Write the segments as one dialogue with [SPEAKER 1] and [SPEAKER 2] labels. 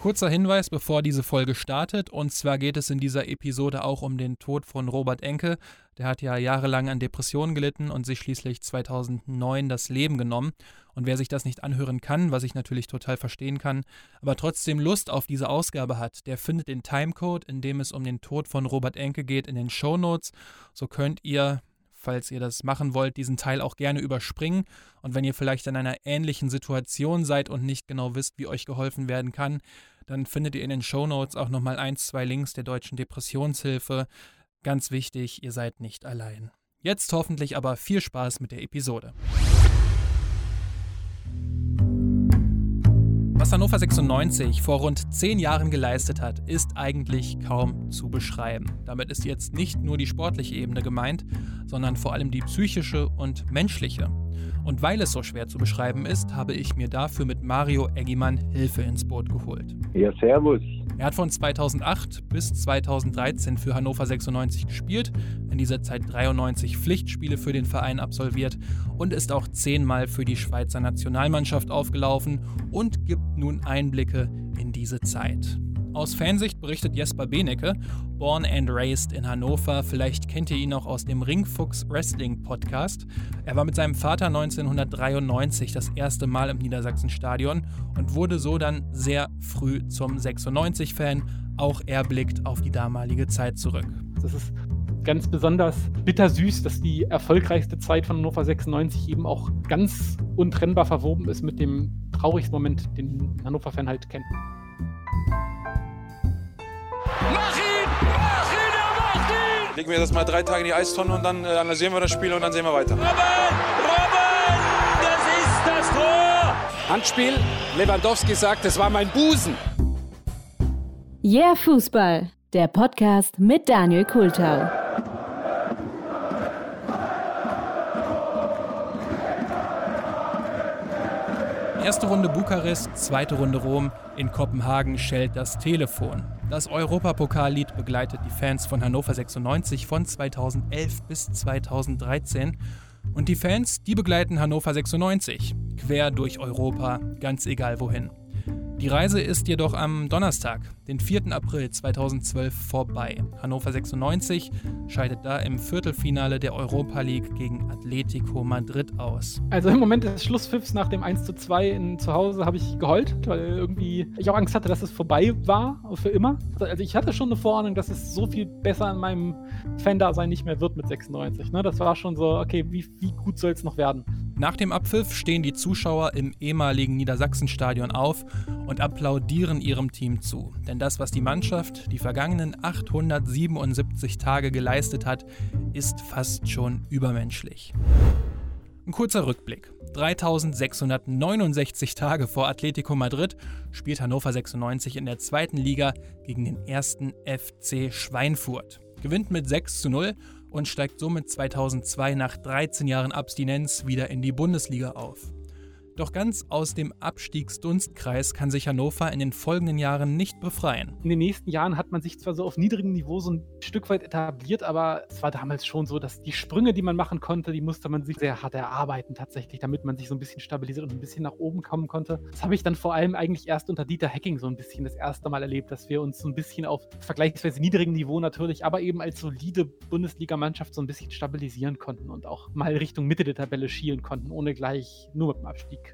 [SPEAKER 1] Kurzer Hinweis, bevor diese Folge startet. Und zwar geht es in dieser Episode auch um den Tod von Robert Enke. Der hat ja jahrelang an Depressionen gelitten und sich schließlich 2009 das Leben genommen. Und wer sich das nicht anhören kann, was ich natürlich total verstehen kann, aber trotzdem Lust auf diese Ausgabe hat, der findet den Timecode, in dem es um den Tod von Robert Enke geht, in den Show Notes. So könnt ihr falls ihr das machen wollt, diesen Teil auch gerne überspringen. Und wenn ihr vielleicht in einer ähnlichen Situation seid und nicht genau wisst, wie euch geholfen werden kann, dann findet ihr in den Show Notes auch nochmal ein, zwei Links der Deutschen Depressionshilfe. Ganz wichtig, ihr seid nicht allein. Jetzt hoffentlich aber viel Spaß mit der Episode. Was Hannover 96 vor rund zehn Jahren geleistet hat, ist eigentlich kaum zu beschreiben. Damit ist jetzt nicht nur die sportliche Ebene gemeint, sondern vor allem die psychische und menschliche. Und weil es so schwer zu beschreiben ist, habe ich mir dafür mit Mario Eggimann Hilfe ins Boot geholt.
[SPEAKER 2] Ja, servus.
[SPEAKER 1] Er hat von 2008 bis 2013 für Hannover 96 gespielt, in dieser Zeit 93 Pflichtspiele für den Verein absolviert und ist auch zehnmal für die Schweizer Nationalmannschaft aufgelaufen und gibt nun Einblicke in diese Zeit. Aus Fansicht berichtet Jesper Benecke, born and raised in Hannover. Vielleicht kennt ihr ihn auch aus dem Ringfuchs Wrestling Podcast. Er war mit seinem Vater 1993 das erste Mal im Niedersachsenstadion und wurde so dann sehr früh zum 96-Fan. Auch er blickt auf die damalige Zeit zurück.
[SPEAKER 3] Das ist ganz besonders bittersüß, dass die erfolgreichste Zeit von Hannover 96 eben auch ganz untrennbar verwoben ist mit dem traurigsten Moment, den Hannover-Fan halt kennt.
[SPEAKER 4] Mach ihn! Mach ihn! Er macht ihn!
[SPEAKER 5] Legen wir das mal drei Tage in die Eistonne und dann äh, analysieren wir das Spiel und dann sehen wir weiter.
[SPEAKER 4] Robben! Robben! Das ist das Tor!
[SPEAKER 6] Handspiel. Lewandowski sagt, es war mein Busen.
[SPEAKER 7] Yeah Fußball, der Podcast mit Daniel Kultau.
[SPEAKER 1] Erste Runde Bukarest, zweite Runde Rom. In Kopenhagen schellt das Telefon. Das Europapokallied begleitet die Fans von Hannover 96 von 2011 bis 2013. Und die Fans, die begleiten Hannover 96 quer durch Europa, ganz egal wohin. Die Reise ist jedoch am Donnerstag, den 4. April 2012, vorbei. Hannover 96 scheidet da im Viertelfinale der Europa League gegen Atletico Madrid aus.
[SPEAKER 3] Also im Moment des Schlusspfiffs nach dem 1 zu 2 in, zu Hause habe ich geheult, weil irgendwie ich auch Angst hatte, dass es vorbei war, für immer. Also ich hatte schon eine Vorahnung, dass es so viel besser in meinem Fan-Dasein nicht mehr wird mit 96. Ne? Das war schon so, okay, wie, wie gut soll es noch werden?
[SPEAKER 1] Nach dem Abpfiff stehen die Zuschauer im ehemaligen Niedersachsenstadion auf und applaudieren ihrem Team zu. Denn das, was die Mannschaft die vergangenen 877 Tage geleistet hat, ist fast schon übermenschlich. Ein kurzer Rückblick. 3669 Tage vor Atletico Madrid spielt Hannover 96 in der zweiten Liga gegen den ersten FC Schweinfurt. Gewinnt mit 6 zu 0 und steigt somit 2002 nach 13 Jahren Abstinenz wieder in die Bundesliga auf. Doch ganz aus dem Abstiegsdunstkreis kann sich Hannover in den folgenden Jahren nicht befreien.
[SPEAKER 3] In den nächsten Jahren hat man sich zwar so auf niedrigem Niveau so ein Stück weit etabliert, aber es war damals schon so, dass die Sprünge, die man machen konnte, die musste man sich sehr hart erarbeiten tatsächlich, damit man sich so ein bisschen stabilisiert und ein bisschen nach oben kommen konnte. Das habe ich dann vor allem eigentlich erst unter Dieter Hacking so ein bisschen das erste Mal erlebt, dass wir uns so ein bisschen auf vergleichsweise niedrigem Niveau natürlich, aber eben als solide Bundesligamannschaft so ein bisschen stabilisieren konnten und auch mal Richtung Mitte der Tabelle schielen konnten, ohne gleich nur mit dem Abstieg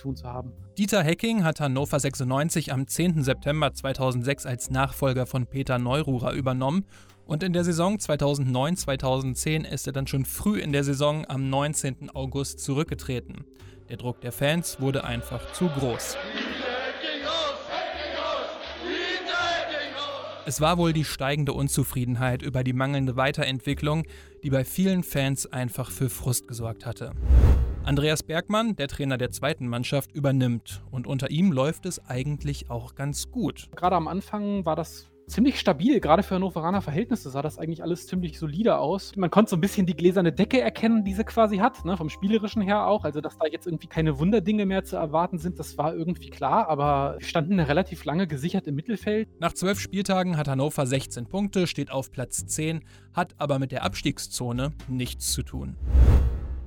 [SPEAKER 3] tun zu haben.
[SPEAKER 1] Dieter Hecking hat Hannover 96 am 10. September 2006 als Nachfolger von Peter Neururer übernommen und in der Saison 2009-2010 ist er dann schon früh in der Saison am 19. August zurückgetreten. Der Druck der Fans wurde einfach zu groß. Es war wohl die steigende Unzufriedenheit über die mangelnde Weiterentwicklung, die bei vielen Fans einfach für Frust gesorgt hatte. Andreas Bergmann, der Trainer der zweiten Mannschaft, übernimmt und unter ihm läuft es eigentlich auch ganz gut.
[SPEAKER 3] Gerade am Anfang war das ziemlich stabil, gerade für Hannoveraner Verhältnisse sah das eigentlich alles ziemlich solide aus. Man konnte so ein bisschen die gläserne Decke erkennen, die sie quasi hat, ne, vom Spielerischen her auch. Also, dass da jetzt irgendwie keine Wunderdinge mehr zu erwarten sind, das war irgendwie klar, aber wir standen relativ lange gesichert im Mittelfeld.
[SPEAKER 1] Nach zwölf Spieltagen hat Hannover 16 Punkte, steht auf Platz 10, hat aber mit der Abstiegszone nichts zu tun.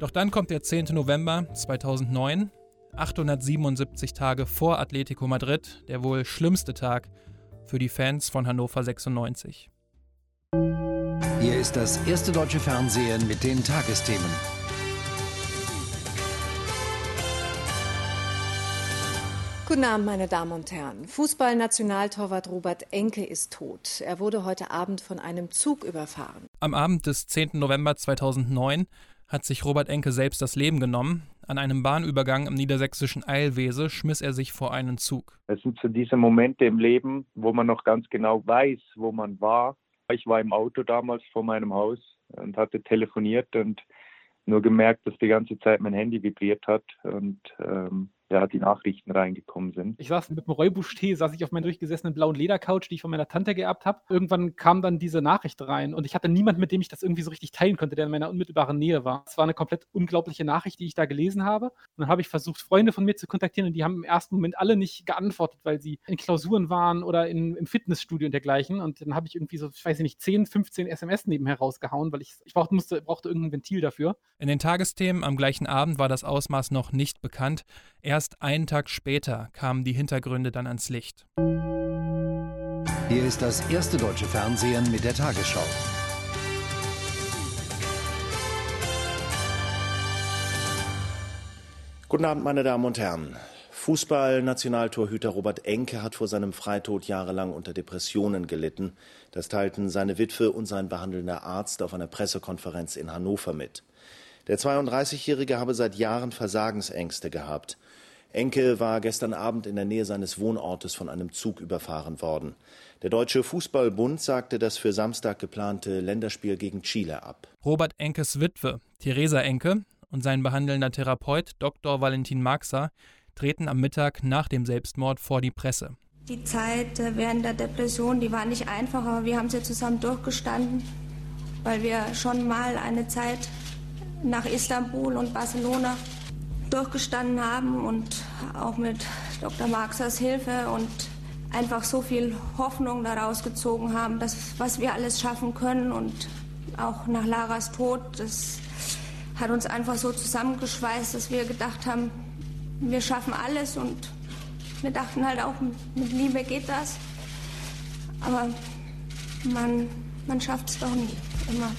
[SPEAKER 1] Doch dann kommt der 10. November 2009. 877 Tage vor Atletico Madrid, der wohl schlimmste Tag für die Fans von Hannover 96.
[SPEAKER 2] Hier ist das erste deutsche Fernsehen mit den Tagesthemen.
[SPEAKER 8] Guten Abend, meine Damen und Herren. Fußballnationaltorwart Robert Enke ist tot. Er wurde heute Abend von einem Zug überfahren.
[SPEAKER 1] Am Abend des 10. November 2009 hat sich Robert Enke selbst das Leben genommen. An einem Bahnübergang im niedersächsischen Eilwese schmiss er sich vor einen Zug.
[SPEAKER 9] Es sind so diese Momente im Leben, wo man noch ganz genau weiß, wo man war. Ich war im Auto damals vor meinem Haus und hatte telefoniert und nur gemerkt, dass die ganze Zeit mein Handy vibriert hat und ähm, ja, die Nachrichten reingekommen sind.
[SPEAKER 3] Ich saß mit einem Räubusch-Tee, saß ich auf meiner durchgesessenen blauen Ledercouch, die ich von meiner Tante geerbt habe. Irgendwann kam dann diese Nachricht rein und ich hatte niemanden, mit dem ich das irgendwie so richtig teilen konnte, der in meiner unmittelbaren Nähe war. Es war eine komplett unglaubliche Nachricht, die ich da gelesen habe. Und dann habe ich versucht, Freunde von mir zu kontaktieren und die haben im ersten Moment alle nicht geantwortet, weil sie in Klausuren waren oder in, im Fitnessstudio und dergleichen. Und dann habe ich irgendwie so, ich weiß nicht, 10, 15 SMS nebenher rausgehauen, weil ich, ich brauchte, musste, brauchte irgendein Ventil dafür.
[SPEAKER 1] In den Tagesthemen am gleichen Abend war das Ausmaß noch nicht bekannt. Erst einen Tag später kamen die Hintergründe dann ans Licht.
[SPEAKER 2] Hier ist das erste deutsche Fernsehen mit der Tagesschau.
[SPEAKER 10] Guten Abend, meine Damen und Herren. Fußball-Nationaltorhüter Robert Enke hat vor seinem Freitod jahrelang unter Depressionen gelitten. Das teilten seine Witwe und sein behandelnder Arzt auf einer Pressekonferenz in Hannover mit. Der 32-Jährige habe seit Jahren Versagensängste gehabt. Enke war gestern Abend in der Nähe seines Wohnortes von einem Zug überfahren worden. Der Deutsche Fußballbund sagte das für Samstag geplante Länderspiel gegen Chile ab.
[SPEAKER 1] Robert Enkes Witwe, Theresa Enke, und sein behandelnder Therapeut Dr. Valentin Marxer treten am Mittag nach dem Selbstmord vor die Presse.
[SPEAKER 11] Die Zeit äh, während der Depression, die war nicht einfach, aber wir haben sie zusammen durchgestanden, weil wir schon mal eine Zeit nach Istanbul und Barcelona durchgestanden haben und auch mit Dr. Marxers Hilfe und einfach so viel Hoffnung daraus gezogen haben, dass, was wir alles schaffen können und auch nach Laras Tod, das hat uns einfach so zusammengeschweißt, dass wir gedacht haben, wir schaffen alles und wir dachten halt auch, mit Liebe geht das. Aber man, man schafft es doch nicht immer.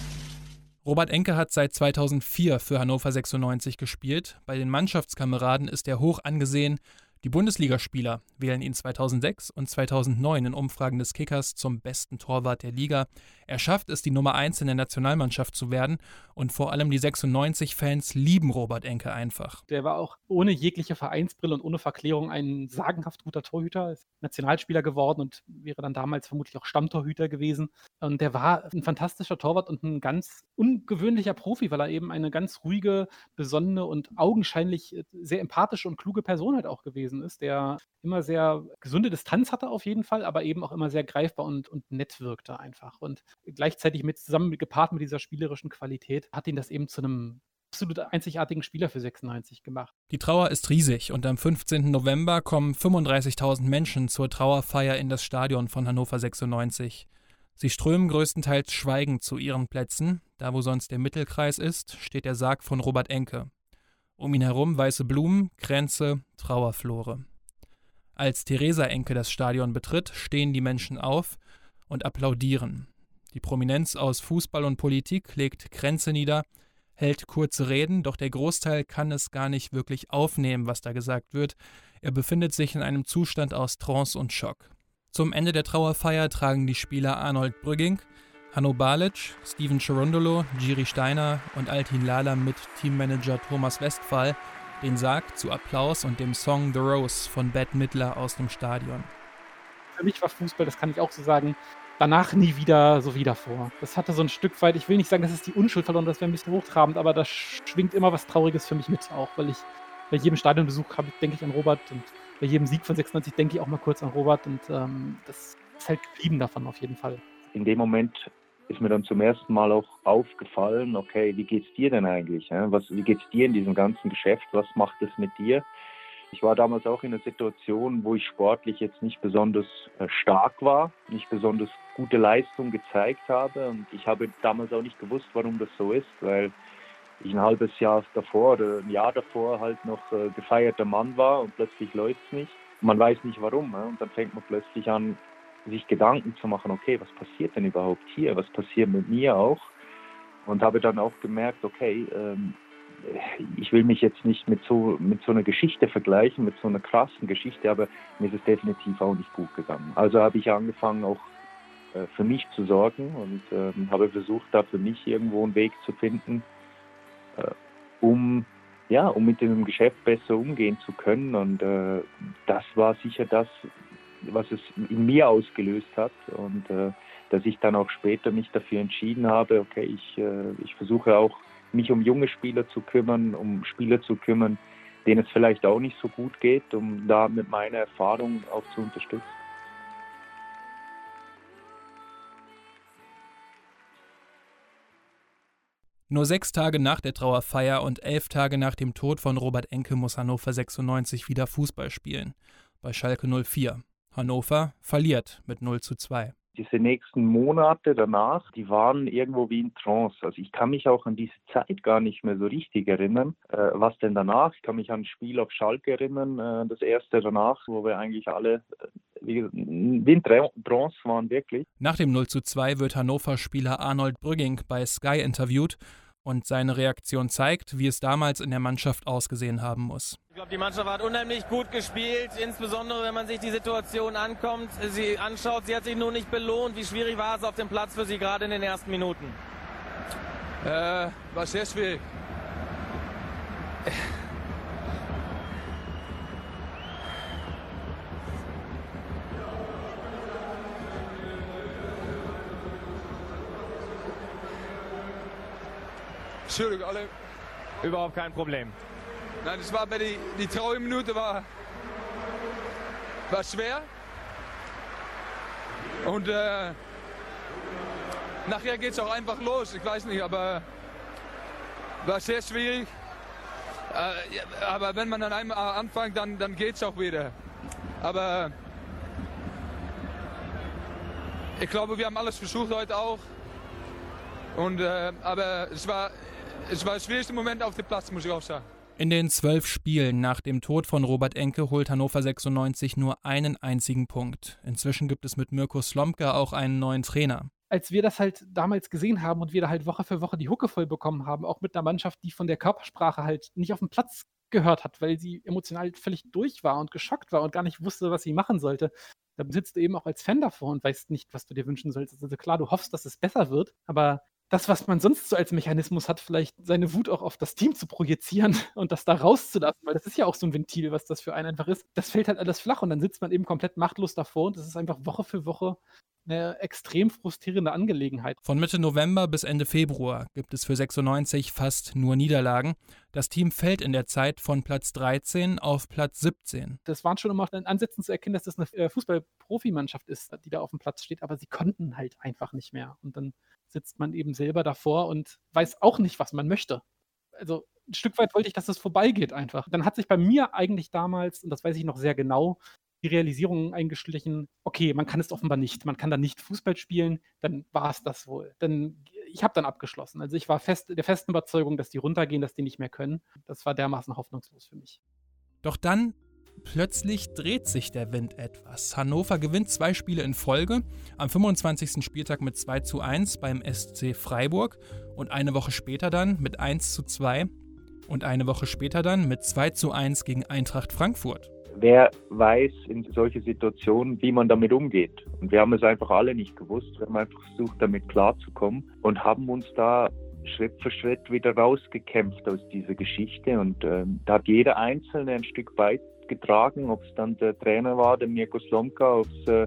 [SPEAKER 1] Robert Enke hat seit 2004 für Hannover 96 gespielt. Bei den Mannschaftskameraden ist er hoch angesehen die Bundesligaspieler wählen ihn 2006 und 2009 in Umfragen des Kickers zum besten Torwart der Liga. Er schafft es, die Nummer 1 in der Nationalmannschaft zu werden und vor allem die 96-Fans lieben Robert Enke einfach.
[SPEAKER 3] Der war auch ohne jegliche Vereinsbrille und ohne Verklärung ein sagenhaft guter Torhüter, ist Nationalspieler geworden und wäre dann damals vermutlich auch Stammtorhüter gewesen. Und der war ein fantastischer Torwart und ein ganz ungewöhnlicher Profi, weil er eben eine ganz ruhige, besonnene und augenscheinlich sehr empathische und kluge Person halt auch gewesen gewesen ist, der immer sehr gesunde Distanz hatte auf jeden Fall, aber eben auch immer sehr greifbar und, und nett wirkte einfach. Und gleichzeitig mit zusammen gepaart mit dieser spielerischen Qualität hat ihn das eben zu einem absolut einzigartigen Spieler für 96 gemacht.
[SPEAKER 1] Die Trauer ist riesig und am 15. November kommen 35.000 Menschen zur Trauerfeier in das Stadion von Hannover 96. Sie strömen größtenteils schweigend zu ihren Plätzen. Da, wo sonst der Mittelkreis ist, steht der Sarg von Robert Enke. Um ihn herum weiße Blumen, Kränze, Trauerflore. Als Theresa Enke das Stadion betritt, stehen die Menschen auf und applaudieren. Die Prominenz aus Fußball und Politik legt Kränze nieder, hält kurze Reden, doch der Großteil kann es gar nicht wirklich aufnehmen, was da gesagt wird. Er befindet sich in einem Zustand aus Trance und Schock. Zum Ende der Trauerfeier tragen die Spieler Arnold Brügging, Hanno Balic, Steven Cherundolo, Giri Steiner und Altin Lala mit Teammanager Thomas Westphal den Sarg zu Applaus und dem Song The Rose von Bette Midler aus dem Stadion.
[SPEAKER 3] Für mich war Fußball, das kann ich auch so sagen, danach nie wieder so wie davor. Das hatte so ein Stück weit, ich will nicht sagen, dass es die Unschuld verloren, das wäre ein bisschen hochtrabend, aber da schwingt immer was Trauriges für mich mit auch, weil ich bei jedem Stadionbesuch habe, denke ich an Robert und bei jedem Sieg von 96 denke ich auch mal kurz an Robert und ähm, das ist halt geblieben davon auf jeden Fall.
[SPEAKER 9] In dem Moment ist mir dann zum ersten Mal auch aufgefallen, okay, wie geht's dir denn eigentlich? Was, wie geht's dir in diesem ganzen Geschäft? Was macht es mit dir? Ich war damals auch in einer Situation, wo ich sportlich jetzt nicht besonders äh, stark war, nicht besonders gute Leistung gezeigt habe und ich habe damals auch nicht gewusst, warum das so ist, weil ich ein halbes Jahr davor oder ein Jahr davor halt noch äh, gefeierter Mann war und plötzlich läuft es nicht. Man weiß nicht warum. Ja? Und dann fängt man plötzlich an, sich Gedanken zu machen, okay, was passiert denn überhaupt hier? Was passiert mit mir auch? Und habe dann auch gemerkt, okay, ähm, ich will mich jetzt nicht mit so, mit so einer Geschichte vergleichen, mit so einer krassen Geschichte, aber mir ist es definitiv auch nicht gut gegangen. Also habe ich angefangen, auch äh, für mich zu sorgen und ähm, habe versucht, da für mich irgendwo einen Weg zu finden, äh, um ja, um mit dem Geschäft besser umgehen zu können. Und äh, das war sicher das, was es in mir ausgelöst hat. Und äh, dass ich dann auch später mich dafür entschieden habe, okay, ich, äh, ich versuche auch mich um junge Spieler zu kümmern, um Spieler zu kümmern, denen es vielleicht auch nicht so gut geht, um da mit meiner Erfahrung auch zu unterstützen.
[SPEAKER 1] Nur sechs Tage nach der Trauerfeier und elf Tage nach dem Tod von Robert Enke muss Hannover 96 wieder Fußball spielen. Bei Schalke 04. Hannover verliert mit 0 zu 2
[SPEAKER 9] diese nächsten Monate danach, die waren irgendwo wie in Trance. Also ich kann mich auch an diese Zeit gar nicht mehr so richtig erinnern. Äh, was denn danach? Ich kann mich an ein Spiel auf Schalke erinnern, äh, das erste danach, wo wir eigentlich alle äh, wie, in Trance waren wirklich.
[SPEAKER 1] Nach dem 0 zu 2 wird Hannover-Spieler Arnold Brügging bei Sky interviewt und seine Reaktion zeigt, wie es damals in der Mannschaft ausgesehen haben muss.
[SPEAKER 12] Ich glaube, die Mannschaft hat unheimlich gut gespielt, insbesondere wenn man sich die Situation ankommt, sie anschaut. Sie hat sich nur nicht belohnt. Wie schwierig war es auf dem Platz für Sie gerade in den ersten Minuten?
[SPEAKER 13] Äh, war sehr schwierig. Entschuldigung, alle.
[SPEAKER 12] Überhaupt kein Problem.
[SPEAKER 13] Nein, das war bei die, die Trauerminute war, war schwer. Und äh, nachher geht es auch einfach los. Ich weiß nicht, aber war sehr schwierig. Äh, aber wenn man dann einmal anfängt, dann, dann geht es auch wieder. Aber ich glaube, wir haben alles versucht heute auch. Und, äh, aber es war es war der schwierigste Moment auf dem Platz, muss ich auch sagen.
[SPEAKER 1] In den zwölf Spielen nach dem Tod von Robert Enke holt Hannover 96 nur einen einzigen Punkt. Inzwischen gibt es mit Mirko Slomka auch einen neuen Trainer.
[SPEAKER 3] Als wir das halt damals gesehen haben und wir da halt Woche für Woche die Hucke voll bekommen haben, auch mit einer Mannschaft, die von der Körpersprache halt nicht auf dem Platz gehört hat, weil sie emotional völlig durch war und geschockt war und gar nicht wusste, was sie machen sollte. Da sitzt du eben auch als Fan davor und weißt nicht, was du dir wünschen sollst. Also klar, du hoffst, dass es besser wird, aber das, was man sonst so als Mechanismus hat, vielleicht seine Wut auch auf das Team zu projizieren und das da rauszulassen, weil das ist ja auch so ein Ventil, was das für einen einfach ist. Das fällt halt alles flach und dann sitzt man eben komplett machtlos davor und das ist einfach Woche für Woche eine extrem frustrierende Angelegenheit.
[SPEAKER 1] Von Mitte November bis Ende Februar gibt es für 96 fast nur Niederlagen. Das Team fällt in der Zeit von Platz 13 auf Platz 17.
[SPEAKER 3] Das waren schon immer in Ansätzen zu erkennen, dass das eine äh, Fußballprofimannschaft ist, die da auf dem Platz steht, aber sie konnten halt einfach nicht mehr. Und dann sitzt man eben selber davor und weiß auch nicht, was man möchte. Also ein Stück weit wollte ich, dass es vorbeigeht einfach. Dann hat sich bei mir eigentlich damals, und das weiß ich noch sehr genau, die Realisierung eingeschlichen, okay, man kann es offenbar nicht. Man kann da nicht Fußball spielen, dann war es das wohl. Dann, ich habe dann abgeschlossen. Also ich war fest, der festen Überzeugung, dass die runtergehen, dass die nicht mehr können. Das war dermaßen hoffnungslos für mich.
[SPEAKER 1] Doch dann Plötzlich dreht sich der Wind etwas. Hannover gewinnt zwei Spiele in Folge, am 25. Spieltag mit 2 zu 1 beim SC Freiburg und eine Woche später dann mit 1 zu 2 und eine Woche später dann mit 2 zu 1 gegen Eintracht Frankfurt.
[SPEAKER 9] Wer weiß in solche Situationen, wie man damit umgeht? Und wir haben es einfach alle nicht gewusst. Wir haben einfach versucht, damit klarzukommen und haben uns da Schritt für Schritt wieder rausgekämpft aus dieser Geschichte. Und ähm, da hat jeder Einzelne ein Stück weit getragen, ob es dann der Trainer war, der Mirko Slomka, ob es äh,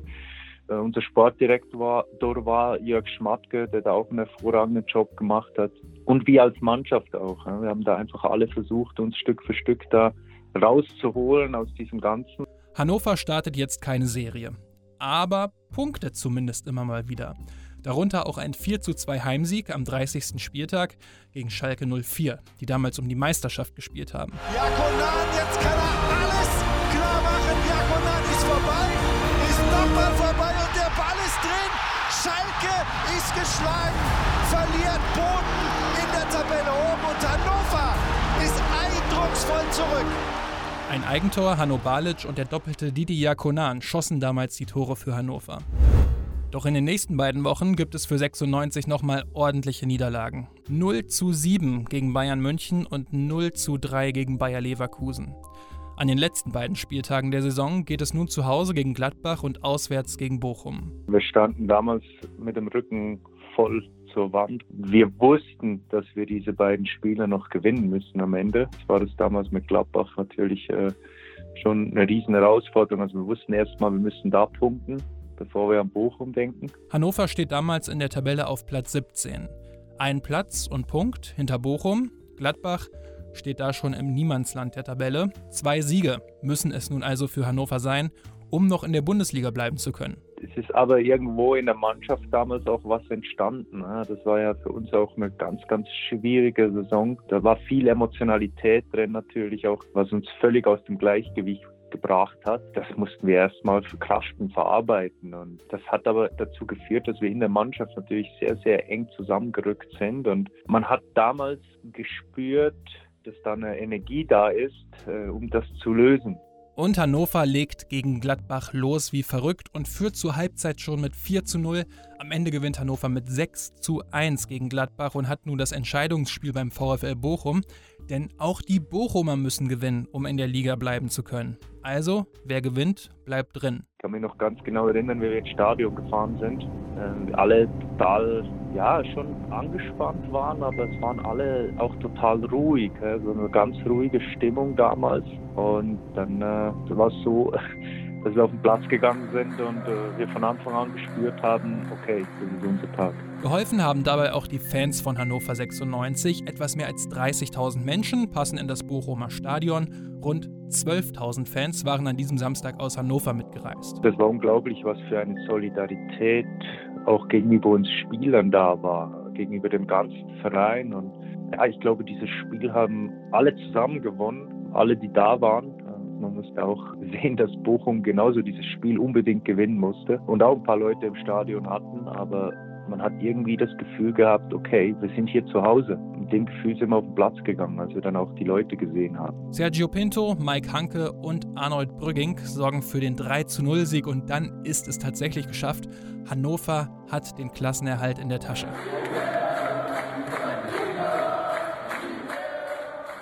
[SPEAKER 9] äh, unser Sportdirektor war, war, Jörg Schmatke, der da auch einen hervorragenden Job gemacht hat. Und wir als Mannschaft auch. Ja. Wir haben da einfach alle versucht, uns Stück für Stück da rauszuholen aus diesem Ganzen.
[SPEAKER 1] Hannover startet jetzt keine Serie, aber punktet zumindest immer mal wieder. Darunter auch ein 4 zu 2 Heimsieg am 30. Spieltag gegen Schalke 04, die damals um die Meisterschaft gespielt haben.
[SPEAKER 14] Jakonan, jetzt kann er Ball ist geschlagen, verliert Boden in der der Tabelle oben und Hannover ist eindrucksvoll zurück.
[SPEAKER 1] Ein Eigentor, Hanno Balic und der doppelte Didi Jakonan schossen damals die Tore für Hannover. Doch in den nächsten beiden Wochen gibt es für 96 nochmal ordentliche Niederlagen. 0 zu 7 gegen Bayern München und 0 zu 3 gegen Bayer Leverkusen. An den letzten beiden Spieltagen der Saison geht es nun zu Hause gegen Gladbach und auswärts gegen Bochum.
[SPEAKER 9] Wir standen damals mit dem Rücken voll zur Wand. Wir wussten, dass wir diese beiden Spiele noch gewinnen müssen am Ende. Das war das damals mit Gladbach natürlich äh, schon eine riesen Herausforderung. Also wir wussten erstmal, wir müssen da punkten bevor wir an Bochum denken.
[SPEAKER 1] Hannover steht damals in der Tabelle auf Platz 17. Ein Platz und Punkt hinter Bochum. Gladbach steht da schon im Niemandsland der Tabelle. Zwei Siege müssen es nun also für Hannover sein, um noch in der Bundesliga bleiben zu können.
[SPEAKER 9] Es ist aber irgendwo in der Mannschaft damals auch was entstanden. Ne? Das war ja für uns auch eine ganz, ganz schwierige Saison. Da war viel Emotionalität drin natürlich auch, was uns völlig aus dem Gleichgewicht gebracht hat. Das mussten wir erstmal verkraften, verarbeiten. Und das hat aber dazu geführt, dass wir in der Mannschaft natürlich sehr, sehr eng zusammengerückt sind. Und man hat damals gespürt, dass da eine Energie da ist, äh, um das zu lösen.
[SPEAKER 1] Und Hannover legt gegen Gladbach los wie verrückt und führt zur Halbzeit schon mit 4 zu 0. Am Ende gewinnt Hannover mit 6 zu 1 gegen Gladbach und hat nun das Entscheidungsspiel beim VfL Bochum. Denn auch die Bochumer müssen gewinnen, um in der Liga bleiben zu können. Also, wer gewinnt, bleibt drin.
[SPEAKER 9] Ich kann mich noch ganz genau erinnern, wie wir ins Stadion gefahren sind. Äh, alle total, ja, schon angespannt waren, aber es waren alle auch total ruhig. Also eine ganz ruhige Stimmung damals. Und dann äh, war es so, dass wir auf den Platz gegangen sind und äh, wir von Anfang an gespürt haben, okay, das ist unser Tag.
[SPEAKER 1] Geholfen haben dabei auch die Fans von Hannover 96. Etwas mehr als 30.000 Menschen passen in das Bochumer Stadion. Rund 12.000 Fans waren an diesem Samstag aus Hannover mitgereist.
[SPEAKER 9] Das war unglaublich, was für eine Solidarität auch gegenüber uns Spielern da war, gegenüber dem ganzen Verein. Und ja, ich glaube, dieses Spiel haben alle zusammen gewonnen, alle, die da waren. Man musste auch sehen, dass Bochum genauso dieses Spiel unbedingt gewinnen musste und auch ein paar Leute im Stadion hatten, aber man hat irgendwie das Gefühl gehabt, okay, wir sind hier zu Hause. Mit dem Gefühl sind wir auf den Platz gegangen, als wir dann auch die Leute gesehen haben.
[SPEAKER 1] Sergio Pinto, Mike Hanke und Arnold Brügging sorgen für den 3 0 Sieg und dann ist es tatsächlich geschafft. Hannover hat den Klassenerhalt in der Tasche.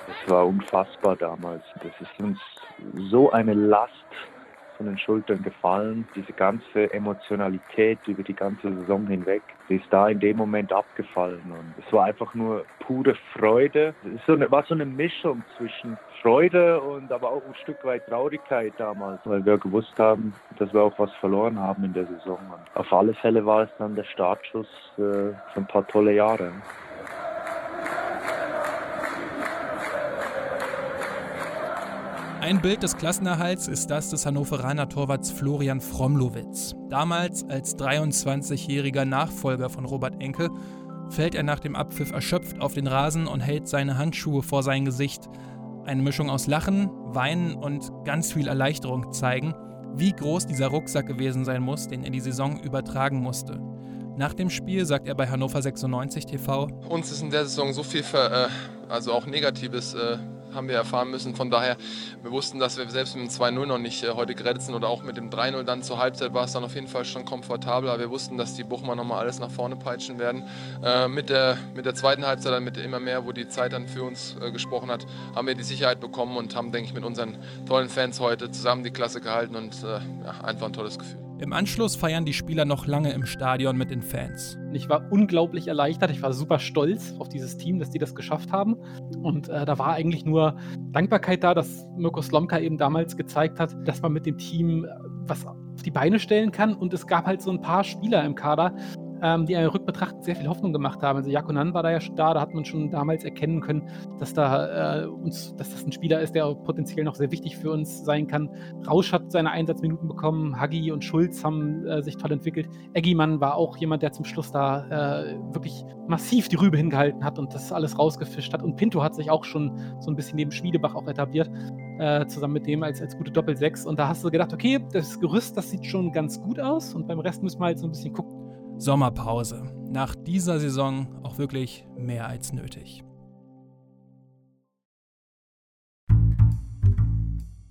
[SPEAKER 9] Es war unfassbar damals. Das ist uns so eine Last von den Schultern gefallen. Diese ganze Emotionalität über die ganze Saison hinweg, die ist da in dem Moment abgefallen. Und es war einfach nur pure Freude. Es war so eine Mischung zwischen Freude und aber auch ein Stück weit Traurigkeit damals, weil wir gewusst haben, dass wir auch was verloren haben in der Saison. Und auf alle Fälle war es dann der Startschuss äh, für ein paar tolle Jahre.
[SPEAKER 1] Ein Bild des Klassenerhalts ist das des Hannoveraner Torwarts Florian Fromlowitz. Damals als 23-jähriger Nachfolger von Robert Enke fällt er nach dem Abpfiff erschöpft auf den Rasen und hält seine Handschuhe vor sein Gesicht. Eine Mischung aus Lachen, Weinen und ganz viel Erleichterung zeigen, wie groß dieser Rucksack gewesen sein muss, den er die Saison übertragen musste. Nach dem Spiel sagt er bei Hannover 96 TV:
[SPEAKER 15] Uns ist in der Saison so viel, für, äh, also auch Negatives äh, haben wir erfahren müssen. Von daher, wir wussten, dass wir selbst mit dem 2-0 noch nicht äh, heute gerettet sind oder auch mit dem 3-0 dann zur Halbzeit war es dann auf jeden Fall schon komfortabel. Aber wir wussten, dass die Bochumer nochmal alles nach vorne peitschen werden. Äh, mit, der, mit der zweiten Halbzeit, dann mit immer mehr, wo die Zeit dann für uns äh, gesprochen hat, haben wir die Sicherheit bekommen und haben, denke ich, mit unseren tollen Fans heute zusammen die Klasse gehalten und äh, ja, einfach ein tolles Gefühl.
[SPEAKER 1] Im Anschluss feiern die Spieler noch lange im Stadion mit den Fans.
[SPEAKER 3] Ich war unglaublich erleichtert. Ich war super stolz auf dieses Team, dass die das geschafft haben. Und äh, da war eigentlich nur Dankbarkeit da, dass Mirko Slomka eben damals gezeigt hat, dass man mit dem Team äh, was auf die Beine stellen kann. Und es gab halt so ein paar Spieler im Kader, ähm, die einen Rückbetracht sehr viel Hoffnung gemacht haben. Also Jakonan war da ja schon da, da hat man schon damals erkennen können, dass da äh, uns, dass das ein Spieler ist, der potenziell noch sehr wichtig für uns sein kann. Rausch hat seine Einsatzminuten bekommen, Hagi und Schulz haben äh, sich toll entwickelt. Eggimann war auch jemand, der zum Schluss da äh, wirklich massiv die Rübe hingehalten hat und das alles rausgefischt hat. Und Pinto hat sich auch schon so ein bisschen neben Schmiedebach auch etabliert, äh, zusammen mit dem als, als gute Doppel-6. Und da hast du gedacht, okay, das Gerüst, das sieht schon ganz gut aus und beim Rest müssen wir halt so ein bisschen gucken.
[SPEAKER 1] Sommerpause. Nach dieser Saison auch wirklich mehr als nötig.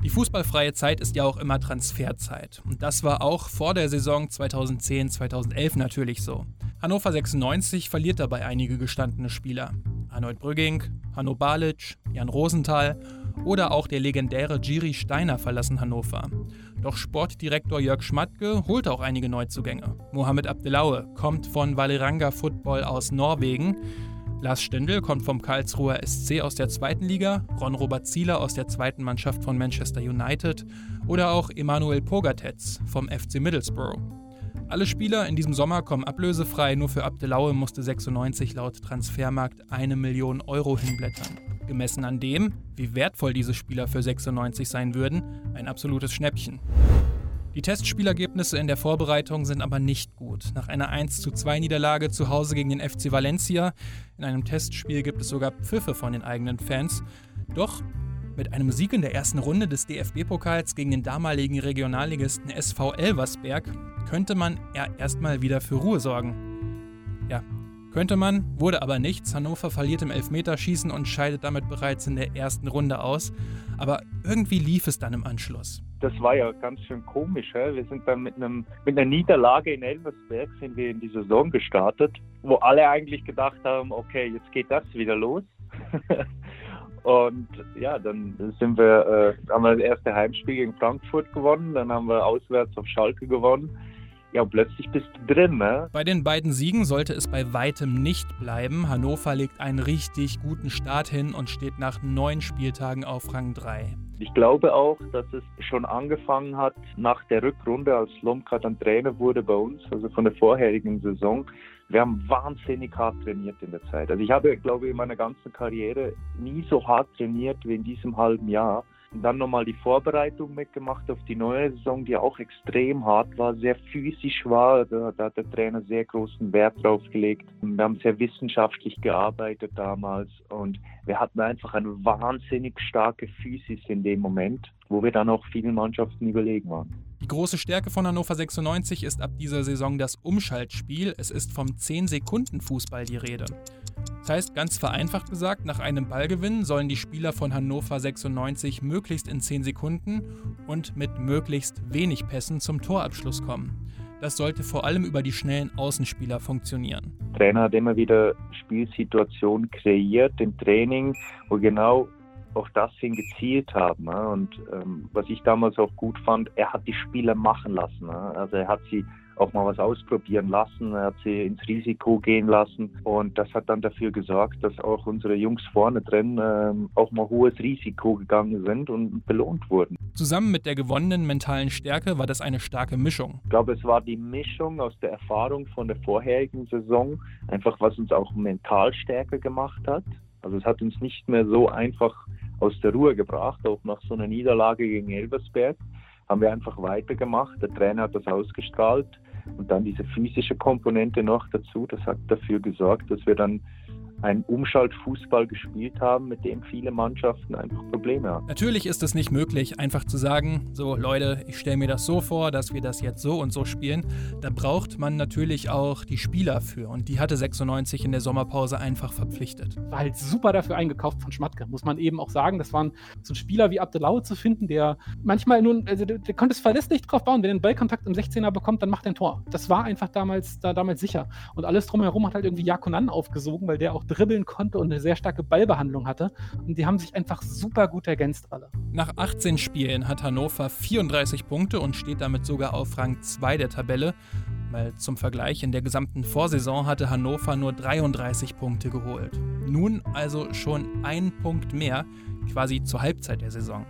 [SPEAKER 1] Die fußballfreie Zeit ist ja auch immer Transferzeit. Und das war auch vor der Saison 2010-2011 natürlich so. Hannover 96 verliert dabei einige gestandene Spieler. Arnold Brügging, Hanno Balic, Jan Rosenthal oder auch der legendäre Giri Steiner verlassen Hannover. Doch Sportdirektor Jörg Schmatke holt auch einige Neuzugänge. Mohamed Abdelaue kommt von Valeranga Football aus Norwegen. Lars Stendel kommt vom Karlsruher SC aus der zweiten Liga, Ron-Robert Zieler aus der zweiten Mannschaft von Manchester United oder auch Emanuel Pogatetz vom FC Middlesbrough. Alle Spieler in diesem Sommer kommen ablösefrei, nur für Abdelaue musste 96 laut Transfermarkt eine Million Euro hinblättern. Gemessen an dem, wie wertvoll diese Spieler für 96 sein würden, ein absolutes Schnäppchen. Die Testspielergebnisse in der Vorbereitung sind aber nicht gut. Nach einer 1:2 Niederlage zu Hause gegen den FC Valencia, in einem Testspiel gibt es sogar Pfiffe von den eigenen Fans. Doch mit einem Sieg in der ersten Runde des DFB-Pokals gegen den damaligen Regionalligisten SV Elversberg könnte man ja erstmal wieder für Ruhe sorgen. Ja, könnte man, wurde aber nichts. Hannover verliert im Elfmeterschießen und scheidet damit bereits in der ersten Runde aus. Aber irgendwie lief es dann im Anschluss
[SPEAKER 9] das war ja ganz schön komisch. He? Wir sind dann mit, einem, mit einer Niederlage in Elversberg sind wir in die Saison gestartet, wo alle eigentlich gedacht haben, okay, jetzt geht das wieder los. Und ja, dann sind wir, äh, haben wir das erste Heimspiel gegen Frankfurt gewonnen, dann haben wir auswärts auf Schalke gewonnen. Ja, und plötzlich bist du drin, ne?
[SPEAKER 1] Bei den beiden Siegen sollte es bei weitem nicht bleiben. Hannover legt einen richtig guten Start hin und steht nach neun Spieltagen auf Rang 3.
[SPEAKER 9] Ich glaube auch, dass es schon angefangen hat nach der Rückrunde, als Lomka dann Trainer wurde bei uns, also von der vorherigen Saison. Wir haben wahnsinnig hart trainiert in der Zeit. Also ich habe, glaube ich, in meiner ganzen Karriere nie so hart trainiert wie in diesem halben Jahr. Dann nochmal die Vorbereitung mitgemacht auf die neue Saison, die auch extrem hart war, sehr physisch war. Da, da hat der Trainer sehr großen Wert drauf gelegt. Wir haben sehr wissenschaftlich gearbeitet damals und wir hatten einfach eine wahnsinnig starke Physis in dem Moment, wo wir dann auch vielen Mannschaften überlegen waren.
[SPEAKER 1] Die große Stärke von Hannover 96 ist ab dieser Saison das Umschaltspiel. Es ist vom 10-Sekunden-Fußball die Rede. Das heißt, ganz vereinfacht gesagt, nach einem Ballgewinn sollen die Spieler von Hannover 96 möglichst in 10 Sekunden und mit möglichst wenig Pässen zum Torabschluss kommen. Das sollte vor allem über die schnellen Außenspieler funktionieren.
[SPEAKER 9] Der Trainer hat immer wieder Spielsituationen kreiert im Training, wo genau auf das hin gezielt haben. Und ähm, was ich damals auch gut fand, er hat die Spieler machen lassen. Also er hat sie auch mal was ausprobieren lassen. Er hat sie ins Risiko gehen lassen und das hat dann dafür gesorgt, dass auch unsere Jungs vorne drin ähm, auch mal hohes Risiko gegangen sind und belohnt wurden.
[SPEAKER 1] Zusammen mit der gewonnenen mentalen Stärke war das eine starke Mischung.
[SPEAKER 9] Ich glaube, es war die Mischung aus der Erfahrung von der vorherigen Saison, einfach was uns auch mental stärker gemacht hat. Also es hat uns nicht mehr so einfach aus der Ruhe gebracht, auch nach so einer Niederlage gegen Elversberg haben wir einfach weitergemacht. Der Trainer hat das ausgestrahlt und dann diese physische Komponente noch dazu. Das hat dafür gesorgt, dass wir dann einen Umschaltfußball gespielt haben, mit dem viele Mannschaften einfach Probleme haben.
[SPEAKER 1] Natürlich ist es nicht möglich, einfach zu sagen, so Leute, ich stelle mir das so vor, dass wir das jetzt so und so spielen. Da braucht man natürlich auch die Spieler für und die hatte 96 in der Sommerpause einfach verpflichtet.
[SPEAKER 3] War halt super dafür eingekauft von Schmatke, muss man eben auch sagen. Das waren so ein Spieler wie Abdelaue zu finden, der manchmal nun, also der, der konnte es verlässlich drauf bauen, wenn er einen Ballkontakt im 16er bekommt, dann macht er ein Tor. Das war einfach damals, da, damals sicher. Und alles drumherum hat halt irgendwie Jakonan aufgesogen, weil der auch dribbeln konnte und eine sehr starke Ballbehandlung hatte. Und die haben sich einfach super gut ergänzt alle.
[SPEAKER 1] Nach 18 Spielen hat Hannover 34 Punkte und steht damit sogar auf Rang 2 der Tabelle. Weil zum Vergleich, in der gesamten Vorsaison hatte Hannover nur 33 Punkte geholt. Nun also schon ein Punkt mehr, quasi zur Halbzeit der Saison.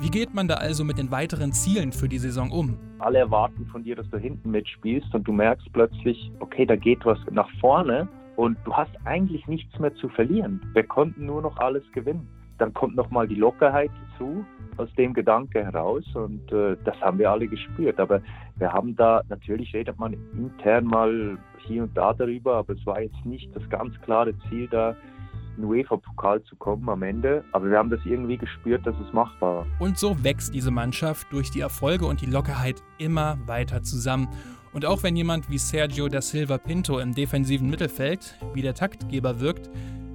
[SPEAKER 1] Wie geht man da also mit den weiteren Zielen für die Saison um?
[SPEAKER 9] Alle erwarten von dir, dass du hinten mitspielst und du merkst plötzlich, okay, da geht was nach vorne und du hast eigentlich nichts mehr zu verlieren. Wir konnten nur noch alles gewinnen. Dann kommt nochmal die Lockerheit hinzu, aus dem Gedanke heraus und äh, das haben wir alle gespürt. Aber wir haben da, natürlich redet man intern mal hier und da darüber, aber es war jetzt nicht das ganz klare Ziel da, in UEFA-Pokal zu kommen am Ende. Aber wir haben das irgendwie gespürt, dass es machbar war.
[SPEAKER 1] Und so wächst diese Mannschaft durch die Erfolge und die Lockerheit immer weiter zusammen. Und auch wenn jemand wie Sergio da Silva Pinto im defensiven Mittelfeld wie der Taktgeber wirkt,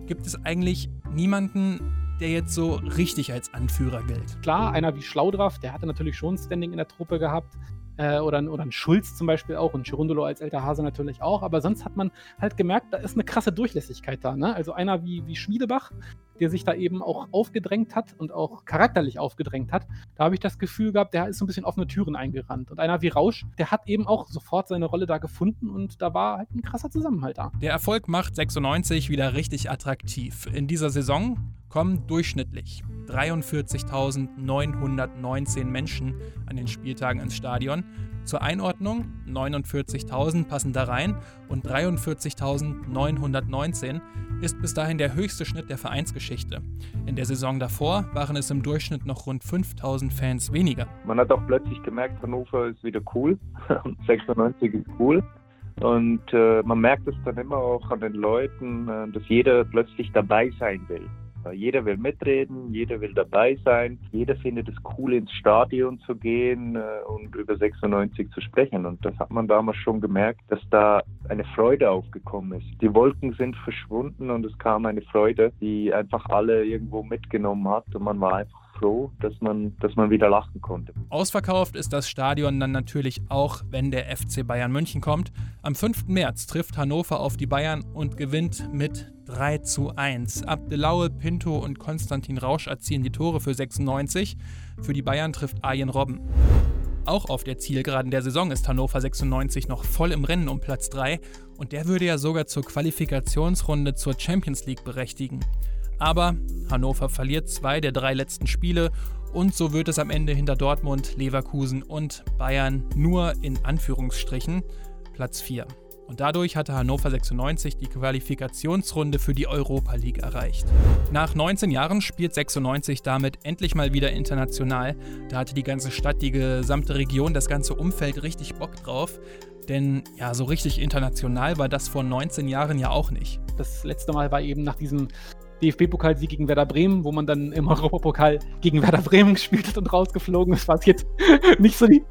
[SPEAKER 1] gibt es eigentlich niemanden, der jetzt so richtig als Anführer gilt.
[SPEAKER 3] Klar, einer wie Schlaudraff, der hatte natürlich schon Standing in der Truppe gehabt. Äh, oder, oder ein Schulz zum Beispiel auch und Chirundolo als älter Hase natürlich auch. Aber sonst hat man halt gemerkt, da ist eine krasse Durchlässigkeit da. Ne? Also einer wie, wie Schmiedebach, der sich da eben auch aufgedrängt hat und auch charakterlich aufgedrängt hat. Da habe ich das Gefühl gehabt, der ist so ein bisschen offene Türen eingerannt. Und einer wie Rausch, der hat eben auch sofort seine Rolle da gefunden und da war halt ein krasser Zusammenhalt da.
[SPEAKER 1] Der Erfolg macht 96 wieder richtig attraktiv. In dieser Saison kommen durchschnittlich 43.919 Menschen an den Spieltagen ins Stadion. Zur Einordnung, 49.000 passen da rein und 43.919 ist bis dahin der höchste Schnitt der Vereinsgeschichte. In der Saison davor waren es im Durchschnitt noch rund 5.000 Fans weniger.
[SPEAKER 9] Man hat auch plötzlich gemerkt, Hannover ist wieder cool und 96 ist cool. Und äh, man merkt es dann immer auch an den Leuten, äh, dass jeder plötzlich dabei sein will. Jeder will mitreden, jeder will dabei sein, jeder findet es cool, ins Stadion zu gehen äh, und über 96 zu sprechen. Und das hat man damals schon gemerkt, dass da eine Freude aufgekommen ist. Die Wolken sind verschwunden und es kam eine Freude, die einfach alle irgendwo mitgenommen hat und man war einfach froh, dass man, dass man wieder lachen konnte.
[SPEAKER 1] Ausverkauft ist das Stadion dann natürlich auch, wenn der FC Bayern München kommt. Am 5. März trifft Hannover auf die Bayern und gewinnt mit 3 zu 1. Abdelaue, Pinto und Konstantin Rausch erzielen die Tore für 96. Für die Bayern trifft Arjen Robben. Auch auf der Zielgeraden der Saison ist Hannover 96 noch voll im Rennen um Platz 3 und der würde ja sogar zur Qualifikationsrunde zur Champions League berechtigen. Aber Hannover verliert zwei der drei letzten Spiele und so wird es am Ende hinter Dortmund, Leverkusen und Bayern nur in Anführungsstrichen Platz 4. Und dadurch hatte Hannover 96 die Qualifikationsrunde für die Europa League erreicht. Nach 19 Jahren spielt 96 damit endlich mal wieder international. Da hatte die ganze Stadt, die gesamte Region, das ganze Umfeld richtig Bock drauf. Denn ja, so richtig international war das vor 19 Jahren ja auch nicht.
[SPEAKER 3] Das letzte Mal war eben nach diesem DFB-Pokalsieg gegen Werder Bremen, wo man dann im Europapokal gegen Werder Bremen gespielt hat und rausgeflogen ist, was jetzt nicht so die,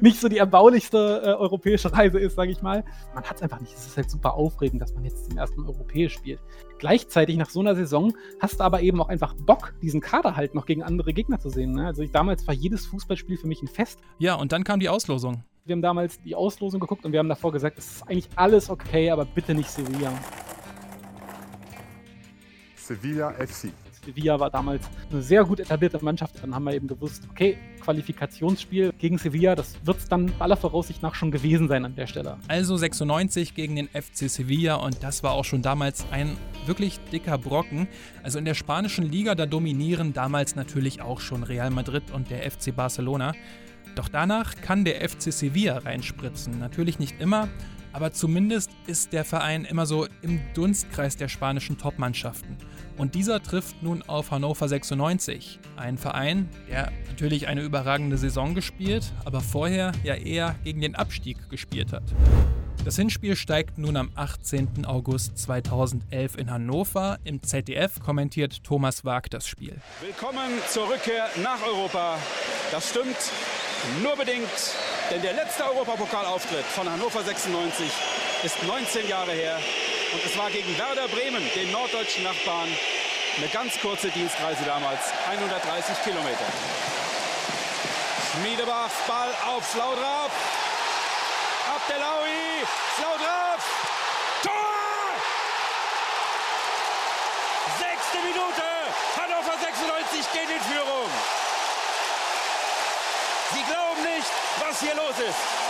[SPEAKER 3] nicht so die erbaulichste äh, europäische Reise ist, sage ich mal. Man hat es einfach nicht. Es ist halt super aufregend, dass man jetzt zum ersten Europäisch spielt. Gleichzeitig nach so einer Saison hast du aber eben auch einfach Bock, diesen Kader halt noch gegen andere Gegner zu sehen. Ne? Also ich, damals war jedes Fußballspiel für mich ein Fest.
[SPEAKER 1] Ja, und dann kam die Auslosung.
[SPEAKER 3] Wir haben damals die Auslosung geguckt und wir haben davor gesagt, es ist eigentlich alles okay, aber bitte nicht Sevilla.
[SPEAKER 16] Sevilla FC.
[SPEAKER 3] Sevilla war damals eine sehr gut etablierte Mannschaft. Dann haben wir eben gewusst, okay, Qualifikationsspiel gegen Sevilla, das wird es dann aller Voraussicht nach schon gewesen sein an der Stelle.
[SPEAKER 1] Also 96 gegen den FC Sevilla und das war auch schon damals ein wirklich dicker Brocken. Also in der spanischen Liga, da dominieren damals natürlich auch schon Real Madrid und der FC Barcelona. Doch danach kann der FC Sevilla reinspritzen. Natürlich nicht immer, aber zumindest ist der Verein immer so im Dunstkreis der spanischen Topmannschaften. Und dieser trifft nun auf Hannover 96, ein Verein, der natürlich eine überragende Saison gespielt, aber vorher ja eher gegen den Abstieg gespielt hat. Das Hinspiel steigt nun am 18. August 2011 in Hannover. Im ZDF kommentiert Thomas Wag das Spiel.
[SPEAKER 17] Willkommen zur Rückkehr nach Europa. Das stimmt nur bedingt, denn der letzte Europapokalauftritt von Hannover 96 ist 19 Jahre her und es war gegen Werder Bremen, den norddeutschen Nachbarn, eine ganz kurze Dienstreise damals, 130 Kilometer. Schmiedebachs Ball auf Schlaudraff. Abdelawi, Schlaudraff. Tor! Sechste Minute. Hannover 96 geht in Führung. Sie glauben nicht, was hier los ist.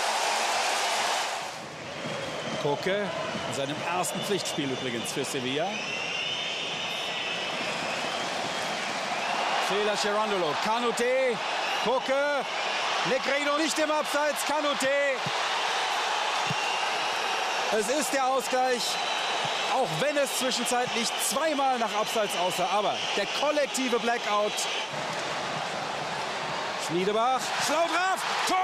[SPEAKER 17] Koke in seinem ersten Pflichtspiel übrigens für Sevilla. Fehler Gerandolo. Canute. Koke. Negredo nicht im Abseits. Canute. Es ist der Ausgleich. Auch wenn es zwischenzeitlich zweimal nach Abseits aussah. Aber der kollektive Blackout. Schmiedebach. Schlaudraff. Tor!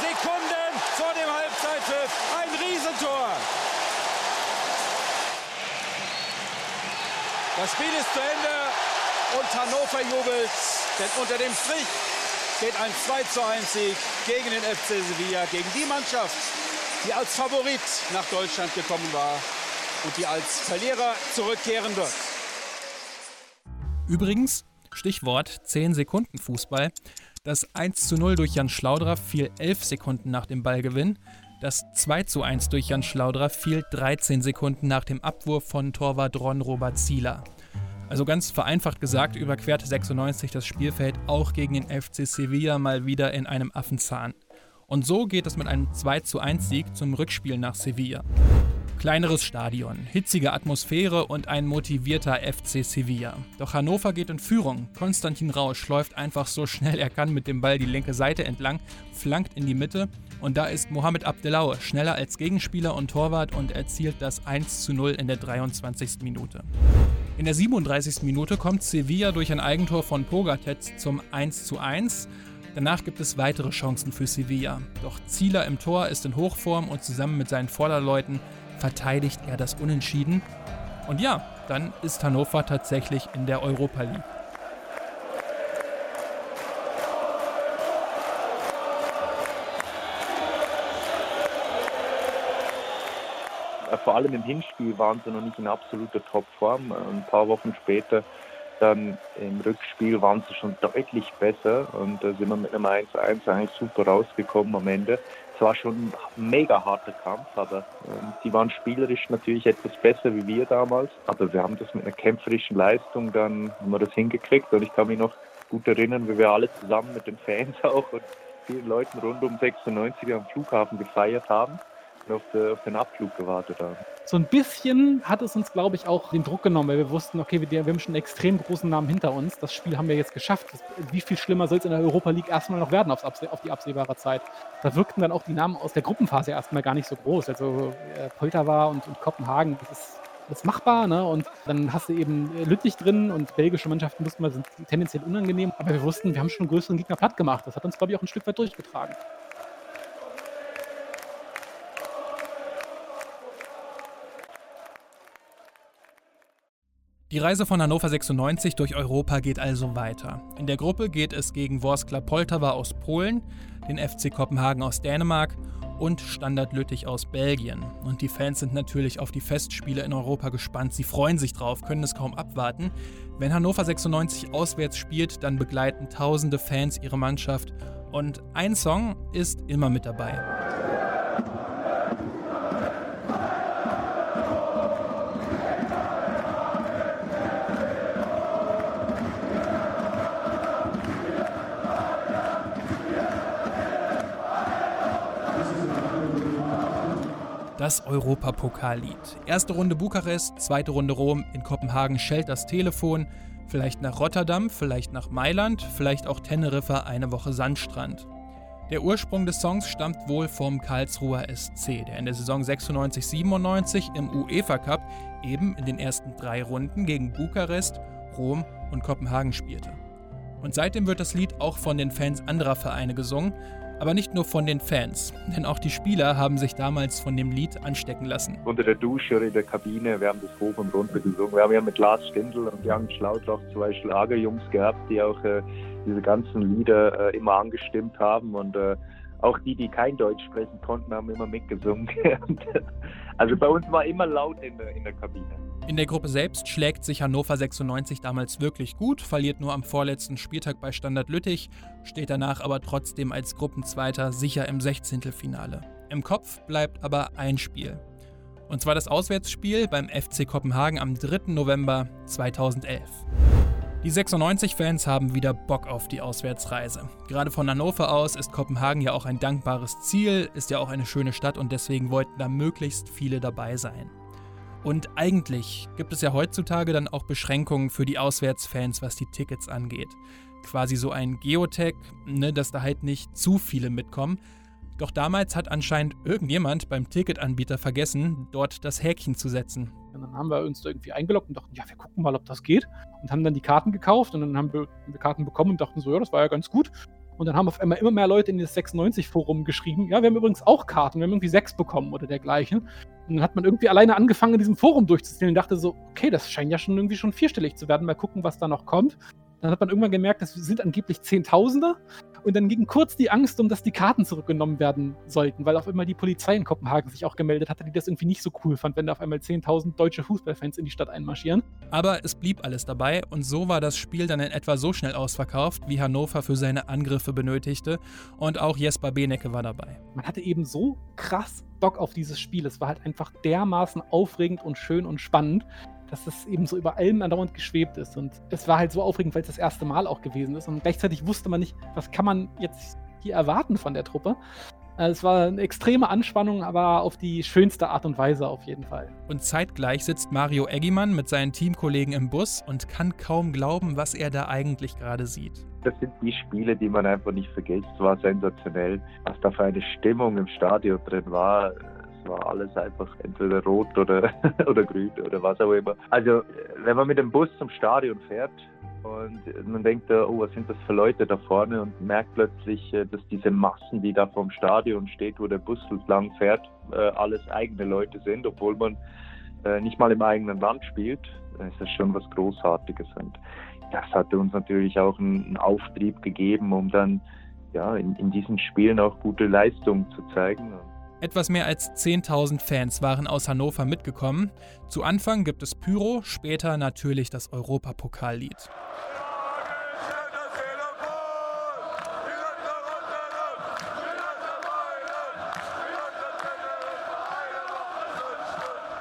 [SPEAKER 17] Sekunden vor dem Halbzeitpfiff. Ein Riesentor. Das Spiel ist zu Ende und Hannover jubelt, denn unter dem Strich steht ein 2 zu 1 Sieg gegen den FC Sevilla, gegen die Mannschaft, die als Favorit nach Deutschland gekommen war und die als Verlierer zurückkehren wird.
[SPEAKER 1] Übrigens, Stichwort 10 Sekunden Fußball. Das 1 zu 0 durch Jan Schlauderer fiel 11 Sekunden nach dem Ballgewinn. Das 2 zu 1 durch Jan Schlauderer fiel 13 Sekunden nach dem Abwurf von Torwart Ron Robert Zieler. Also ganz vereinfacht gesagt, überquerte 96 das Spielfeld auch gegen den FC Sevilla mal wieder in einem Affenzahn. Und so geht es mit einem 2 zu 1 Sieg zum Rückspiel nach Sevilla. Kleineres Stadion, hitzige Atmosphäre und ein motivierter FC Sevilla. Doch Hannover geht in Führung. Konstantin Rausch läuft einfach so schnell er kann mit dem Ball die linke Seite entlang, flankt in die Mitte und da ist Mohamed Abdelaue schneller als Gegenspieler und Torwart und erzielt das 1 zu 0 in der 23. Minute. In der 37. Minute kommt Sevilla durch ein Eigentor von Pogatetz zum 1 zu 1. Danach gibt es weitere Chancen für Sevilla. Doch Zieler im Tor ist in Hochform und zusammen mit seinen Vorderleuten verteidigt er das Unentschieden. Und ja, dann ist Hannover tatsächlich in der Europa League.
[SPEAKER 9] Vor allem im Hinspiel waren sie noch nicht in absoluter Topform. Ein paar Wochen später dann im Rückspiel waren sie schon deutlich besser und da sind wir mit einem 1-1 eigentlich super rausgekommen am Ende. Es war schon ein mega harter Kampf, aber ähm, sie waren spielerisch natürlich etwas besser wie wir damals. Aber wir haben das mit einer kämpferischen Leistung, dann haben wir das hingekriegt und ich kann mich noch gut erinnern, wie wir alle zusammen mit den Fans auch und vielen Leuten rund um 96 am Flughafen gefeiert haben auf, auf, den Abflug gewartet haben.
[SPEAKER 3] So ein bisschen hat es uns, glaube ich, auch den Druck genommen, weil wir wussten, okay, wir, wir, haben schon einen extrem großen Namen hinter uns. Das Spiel haben wir jetzt geschafft. Wie viel schlimmer soll es in der Europa League erstmal noch werden auf, die absehbare Zeit? Da wirkten dann auch die Namen aus der Gruppenphase erstmal gar nicht so groß. Also äh, Poltava und, und Kopenhagen, das ist ist machbar, ne? Und dann hast du eben Lüttich drin und belgische Mannschaften wussten wir, sind tendenziell unangenehm. Aber wir wussten, wir haben schon einen größeren Gegner platt gemacht. Das hat uns, glaube ich, auch ein Stück weit durchgetragen.
[SPEAKER 1] Die Reise von Hannover 96 durch Europa geht also weiter. In der Gruppe geht es gegen Worskla Poltawa aus Polen, den FC Kopenhagen aus Dänemark und Standard Lüttich aus Belgien. Und die Fans sind natürlich auf die Festspiele in Europa gespannt. Sie freuen sich drauf, können es kaum abwarten. Wenn Hannover 96 auswärts spielt, dann begleiten tausende Fans ihre Mannschaft. Und ein Song ist immer mit dabei. Das Europapokallied. Erste Runde Bukarest, zweite Runde Rom, in Kopenhagen schellt das Telefon. Vielleicht nach Rotterdam, vielleicht nach Mailand, vielleicht auch Teneriffa, eine Woche Sandstrand. Der Ursprung des Songs stammt wohl vom Karlsruher SC, der in der Saison 96-97 im UEFA Cup eben in den ersten drei Runden gegen Bukarest, Rom und Kopenhagen spielte. Und seitdem wird das Lied auch von den Fans anderer Vereine gesungen, aber nicht nur von den Fans, denn auch die Spieler haben sich damals von dem Lied anstecken lassen.
[SPEAKER 9] Unter der Dusche oder in der Kabine, wir haben das hoch und runter gesungen. Wir haben ja mit Lars Stindl und Jan Schlaudrach zwei Schlagerjungs gehabt, die auch äh, diese ganzen Lieder äh, immer angestimmt haben und äh, auch die, die kein Deutsch sprechen konnten, haben immer mitgesungen. also bei uns war immer laut in der, in der Kabine.
[SPEAKER 1] In der Gruppe selbst schlägt sich Hannover 96 damals wirklich gut, verliert nur am vorletzten Spieltag bei Standard Lüttich, steht danach aber trotzdem als Gruppenzweiter sicher im 16. Finale. Im Kopf bleibt aber ein Spiel. Und zwar das Auswärtsspiel beim FC Kopenhagen am 3. November 2011. Die 96-Fans haben wieder Bock auf die Auswärtsreise. Gerade von Hannover aus ist Kopenhagen ja auch ein dankbares Ziel, ist ja auch eine schöne Stadt und deswegen wollten da möglichst viele dabei sein. Und eigentlich gibt es ja heutzutage dann auch Beschränkungen für die Auswärtsfans, was die Tickets angeht. Quasi so ein Geotech, ne, dass da halt nicht zu viele mitkommen. Doch damals hat anscheinend irgendjemand beim Ticketanbieter vergessen, dort das Häkchen zu setzen.
[SPEAKER 3] Und dann haben wir uns da irgendwie eingeloggt und dachten, ja, wir gucken mal, ob das geht. Und haben dann die Karten gekauft und dann haben wir Karten bekommen und dachten so, ja, das war ja ganz gut. Und dann haben auf einmal immer mehr Leute in das 96-Forum geschrieben, ja, wir haben übrigens auch Karten, wir haben irgendwie sechs bekommen oder dergleichen. Und dann hat man irgendwie alleine angefangen, in diesem Forum durchzuzählen und dachte so, okay, das scheint ja schon irgendwie schon vierstellig zu werden, mal gucken, was da noch kommt. Dann hat man irgendwann gemerkt, das sind angeblich Zehntausende. Und dann ging kurz die Angst um, dass die Karten zurückgenommen werden sollten, weil auf einmal die Polizei in Kopenhagen sich auch gemeldet hatte, die das irgendwie nicht so cool fand, wenn da auf einmal 10.000 deutsche Fußballfans in die Stadt einmarschieren.
[SPEAKER 1] Aber es blieb alles dabei und so war das Spiel dann in etwa so schnell ausverkauft, wie Hannover für seine Angriffe benötigte. Und auch Jesper Benecke war dabei.
[SPEAKER 3] Man hatte eben so krass Bock auf dieses Spiel. Es war halt einfach dermaßen aufregend und schön und spannend dass es eben so über allem andauernd geschwebt ist. Und es war halt so aufregend, weil es das erste Mal auch gewesen ist. Und gleichzeitig wusste man nicht, was kann man jetzt hier erwarten von der Truppe. Äh, es war eine extreme Anspannung, aber auf die schönste Art und Weise auf jeden Fall.
[SPEAKER 1] Und zeitgleich sitzt Mario Eggimann mit seinen Teamkollegen im Bus und kann kaum glauben, was er da eigentlich gerade sieht.
[SPEAKER 9] Das sind die Spiele, die man einfach nicht vergisst. Es war sensationell, was da für eine Stimmung im Stadion drin war war alles einfach entweder rot oder, oder grün oder was auch immer. Also wenn man mit dem Bus zum Stadion fährt und man denkt, oh, was sind das für Leute da vorne und merkt plötzlich, äh, dass diese Massen, die da vorm Stadion steht, wo der Bus lang fährt, äh, alles eigene Leute sind, obwohl man äh, nicht mal im eigenen Land spielt, ist das schon was Großartiges. Und das hat uns natürlich auch einen Auftrieb gegeben, um dann ja, in, in diesen Spielen auch gute Leistungen zu zeigen.
[SPEAKER 1] Etwas mehr als 10.000 Fans waren aus Hannover mitgekommen. Zu Anfang gibt es Pyro, später natürlich das Europapokallied.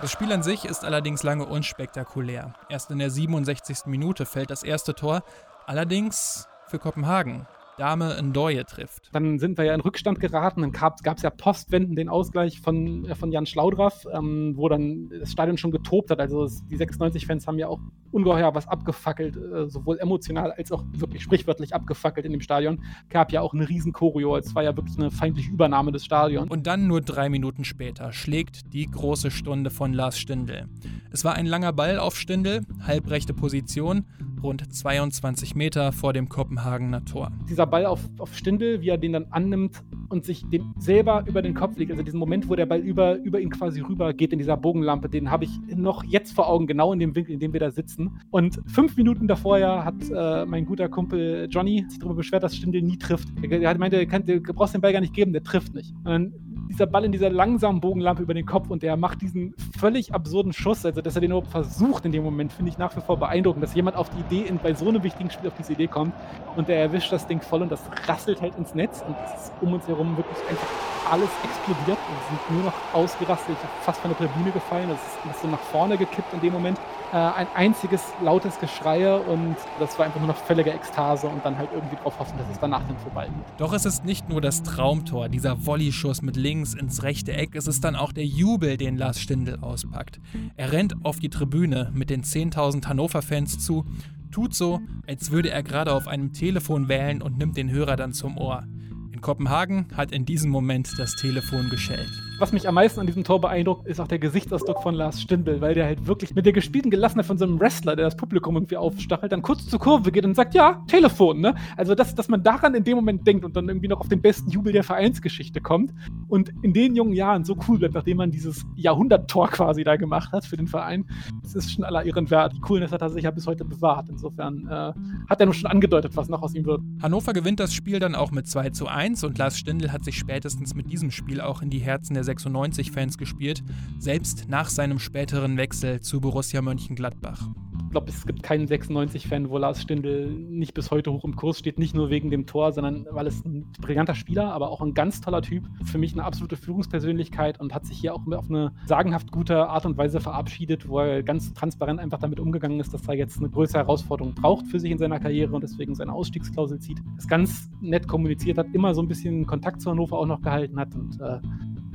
[SPEAKER 1] Das Spiel an sich ist allerdings lange unspektakulär. Erst in der 67. Minute fällt das erste Tor, allerdings für Kopenhagen. Dame Ndoye trifft.
[SPEAKER 3] Dann sind wir ja in Rückstand geraten. Dann gab es ja Postwenden den Ausgleich von, äh, von Jan Schlaudraff, ähm, wo dann das Stadion schon getobt hat. Also die 96-Fans haben ja auch ungeheuer was abgefackelt, äh, sowohl emotional als auch wirklich sprichwörtlich abgefackelt in dem Stadion. Gab ja auch eine riesen Choreo. Es war ja wirklich eine feindliche Übernahme des Stadions.
[SPEAKER 1] Und dann nur drei Minuten später schlägt die große Stunde von Lars Stindl. Es war ein langer Ball auf Stindl, halbrechte Position, rund 22 Meter vor dem Kopenhagener Tor.
[SPEAKER 3] Dieser Ball auf, auf Stindl, wie er den dann annimmt und sich den selber über den Kopf legt, also diesen Moment, wo der Ball über, über ihn quasi rüber geht in dieser Bogenlampe, den habe ich noch jetzt vor Augen, genau in dem Winkel, in dem wir da sitzen. Und fünf Minuten davor ja hat äh, mein guter Kumpel Johnny sich darüber beschwert, dass Stindl nie trifft. Er meinte, du brauchst den Ball gar nicht geben, der trifft nicht. Und dann dieser Ball in dieser langsamen Bogenlampe über den Kopf und der macht diesen völlig absurden Schuss, also dass er den überhaupt versucht in dem Moment, finde ich nach wie vor beeindruckend, dass jemand auf die Idee, in, bei so einem wichtigen Spiel auf diese Idee kommt und der erwischt das Ding voll und das rasselt halt ins Netz und es ist um uns herum wirklich einfach alles explodiert. Wir sind nur noch ausgerastet. Fast von der Tribüne gefallen. Das ist, das ist so nach vorne gekippt in dem Moment. Äh, ein einziges lautes Geschreie und das war einfach nur noch völlige Ekstase und dann halt irgendwie darauf hoffen, dass es danach dann vorbei geht.
[SPEAKER 1] Doch es ist nicht nur das Traumtor, dieser Volleyschuss mit links ins rechte Eck. Es ist dann auch der Jubel, den Lars Stindl auspackt. Er rennt auf die Tribüne mit den 10.000 Hannover-Fans zu, tut so, als würde er gerade auf einem Telefon wählen und nimmt den Hörer dann zum Ohr. In Kopenhagen hat in diesem Moment das Telefon geschellt.
[SPEAKER 3] Was mich am meisten an diesem Tor beeindruckt, ist auch der Gesichtsausdruck von Lars Stindl, weil der halt wirklich mit der gespielten Gelassenheit von so einem Wrestler, der das Publikum irgendwie aufstachelt, dann kurz zur Kurve geht und sagt, ja, Telefon, ne? Also, dass, dass man daran in dem Moment denkt und dann irgendwie noch auf den besten Jubel der Vereinsgeschichte kommt und in den jungen Jahren so cool bleibt, nachdem man dieses Jahrhunderttor quasi da gemacht hat für den Verein, das ist schon aller Ehren wert. Die Coolness hat er sich ja bis heute bewahrt. Insofern äh, hat er nur schon angedeutet, was noch aus ihm wird.
[SPEAKER 1] Hannover gewinnt das Spiel dann auch mit 2 zu 1 und Lars Stindl hat sich spätestens mit diesem Spiel auch in die Herzen der 96-Fans gespielt, selbst nach seinem späteren Wechsel zu Borussia Mönchengladbach
[SPEAKER 3] glaube, es gibt keinen 96-Fan, wo Lars Stindl nicht bis heute hoch im Kurs steht. Nicht nur wegen dem Tor, sondern weil es ein brillanter Spieler, aber auch ein ganz toller Typ. Für mich eine absolute Führungspersönlichkeit und hat sich hier auch auf eine sagenhaft gute Art und Weise verabschiedet, wo er ganz transparent einfach damit umgegangen ist, dass er jetzt eine größere Herausforderung braucht für sich in seiner Karriere und deswegen seine Ausstiegsklausel zieht. Das ganz nett kommuniziert hat, immer so ein bisschen Kontakt zu Hannover auch noch gehalten hat und äh,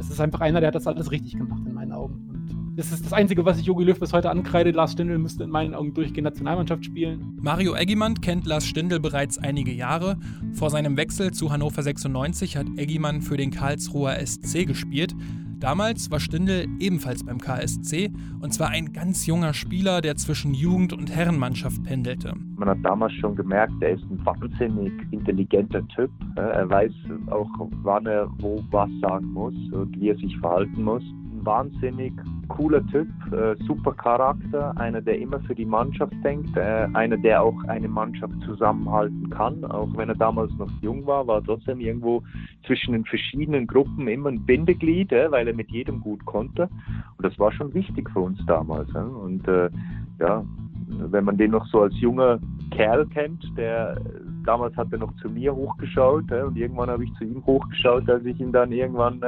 [SPEAKER 3] es ist einfach einer, der hat das alles richtig gemacht in meinen Augen. Das ist das Einzige, was ich Jogi Löw bis heute ankreide. Lars Stindl müsste in meinen Augen durchgehend Nationalmannschaft spielen.
[SPEAKER 1] Mario Eggimann kennt Lars Stindl bereits einige Jahre. Vor seinem Wechsel zu Hannover 96 hat Eggimann für den Karlsruher SC gespielt. Damals war Stindl ebenfalls beim KSC und zwar ein ganz junger Spieler, der zwischen Jugend- und Herrenmannschaft pendelte.
[SPEAKER 9] Man hat damals schon gemerkt, er ist ein wahnsinnig intelligenter Typ. Er weiß auch, wann er wo was sagen muss und wie er sich verhalten muss wahnsinnig cooler Typ, äh, super Charakter, einer, der immer für die Mannschaft denkt, äh, einer, der auch eine Mannschaft zusammenhalten kann. Auch wenn er damals noch jung war, war trotzdem irgendwo zwischen den verschiedenen Gruppen immer ein Bindeglied, äh, weil er mit jedem gut konnte. Und das war schon wichtig für uns damals. Und äh, ja, wenn man den noch so als junger Kerl kennt, der damals hat er noch zu mir hochgeschaut und irgendwann habe ich zu ihm hochgeschaut, als ich ihn dann irgendwann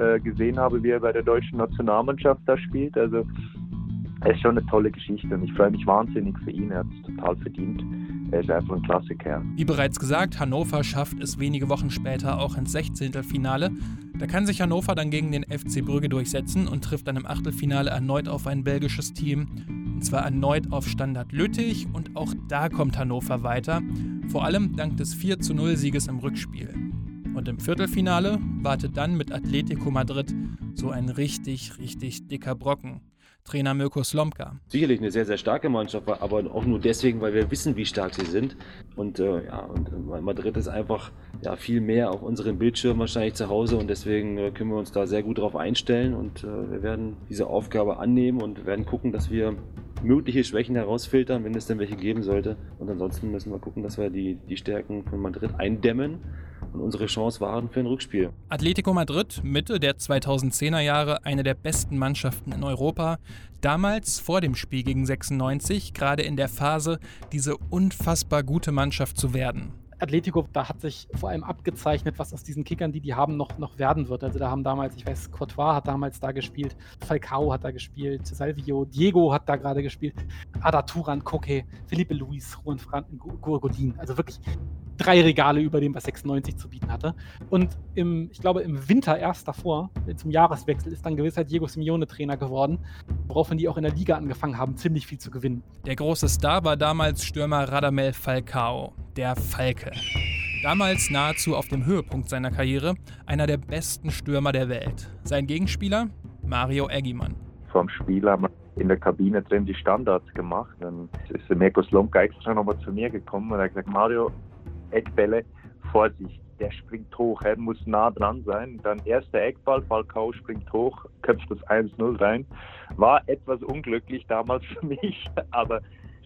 [SPEAKER 9] äh, gesehen habe, wie er bei der deutschen Nationalmannschaft da spielt. Also es ist schon eine tolle Geschichte und ich freue mich wahnsinnig für ihn. Er hat es total verdient. Er ist einfach ein Klassiker.
[SPEAKER 1] Wie bereits gesagt, Hannover schafft es wenige Wochen später auch ins 16. Finale. Da kann sich Hannover dann gegen den FC Brügge durchsetzen und trifft dann im Achtelfinale erneut auf ein belgisches Team. Und zwar erneut auf Standard Lüttich und auch da kommt Hannover weiter. Vor allem dank des 4 zu 0 Sieges im Rückspiel. Und im Viertelfinale wartet dann mit Atletico Madrid so ein richtig, richtig dicker Brocken. Trainer Mirko Slomka.
[SPEAKER 18] Sicherlich eine sehr, sehr starke Mannschaft, aber auch nur deswegen, weil wir wissen, wie stark sie sind. Und äh, ja, und äh, Madrid ist einfach ja, viel mehr auf unseren Bildschirmen wahrscheinlich zu Hause und deswegen äh, können wir uns da sehr gut darauf einstellen und äh, wir werden diese Aufgabe annehmen und werden gucken, dass wir mögliche Schwächen herausfiltern, wenn es denn welche geben sollte. Und ansonsten müssen wir gucken, dass wir die, die Stärken von Madrid eindämmen und unsere Chance wahren für ein Rückspiel.
[SPEAKER 1] Atletico Madrid, Mitte der 2010er Jahre, eine der besten Mannschaften in Europa. Damals vor dem Spiel gegen 96, gerade in der Phase, diese unfassbar gute Mannschaft zu werden.
[SPEAKER 3] Atletico, da hat sich vor allem abgezeichnet, was aus diesen Kickern, die die haben, noch, noch werden wird. Also da haben damals, ich weiß, Courtois hat damals da gespielt, Falcao hat da gespielt, Salvio, Diego hat da gerade gespielt, Ada Turan, Koke, Felipe Luis, Juan Franken, Gurgodin. Also wirklich drei Regale über dem, was 96 zu bieten hatte. Und im, ich glaube, im Winter erst davor, zum Jahreswechsel, ist dann gewisser Diego Simeone Trainer geworden, woraufhin die auch in der Liga angefangen haben, ziemlich viel zu gewinnen.
[SPEAKER 1] Der große Star war damals Stürmer Radamel Falcao, der Falke. Damals nahezu auf dem Höhepunkt seiner Karriere, einer der besten Stürmer der Welt. Sein Gegenspieler Mario Eggimann.
[SPEAKER 9] Vom Spiel haben wir in der Kabine drin die Standards gemacht. Dann ist der Mirko Slomka extra nochmal zu mir gekommen und hat gesagt, Mario, Eckbälle, Vorsicht, der springt hoch, er muss nah dran sein. Dann erster Eckball, Falcao springt hoch, köpft das 1-0 rein. War etwas unglücklich damals für mich, aber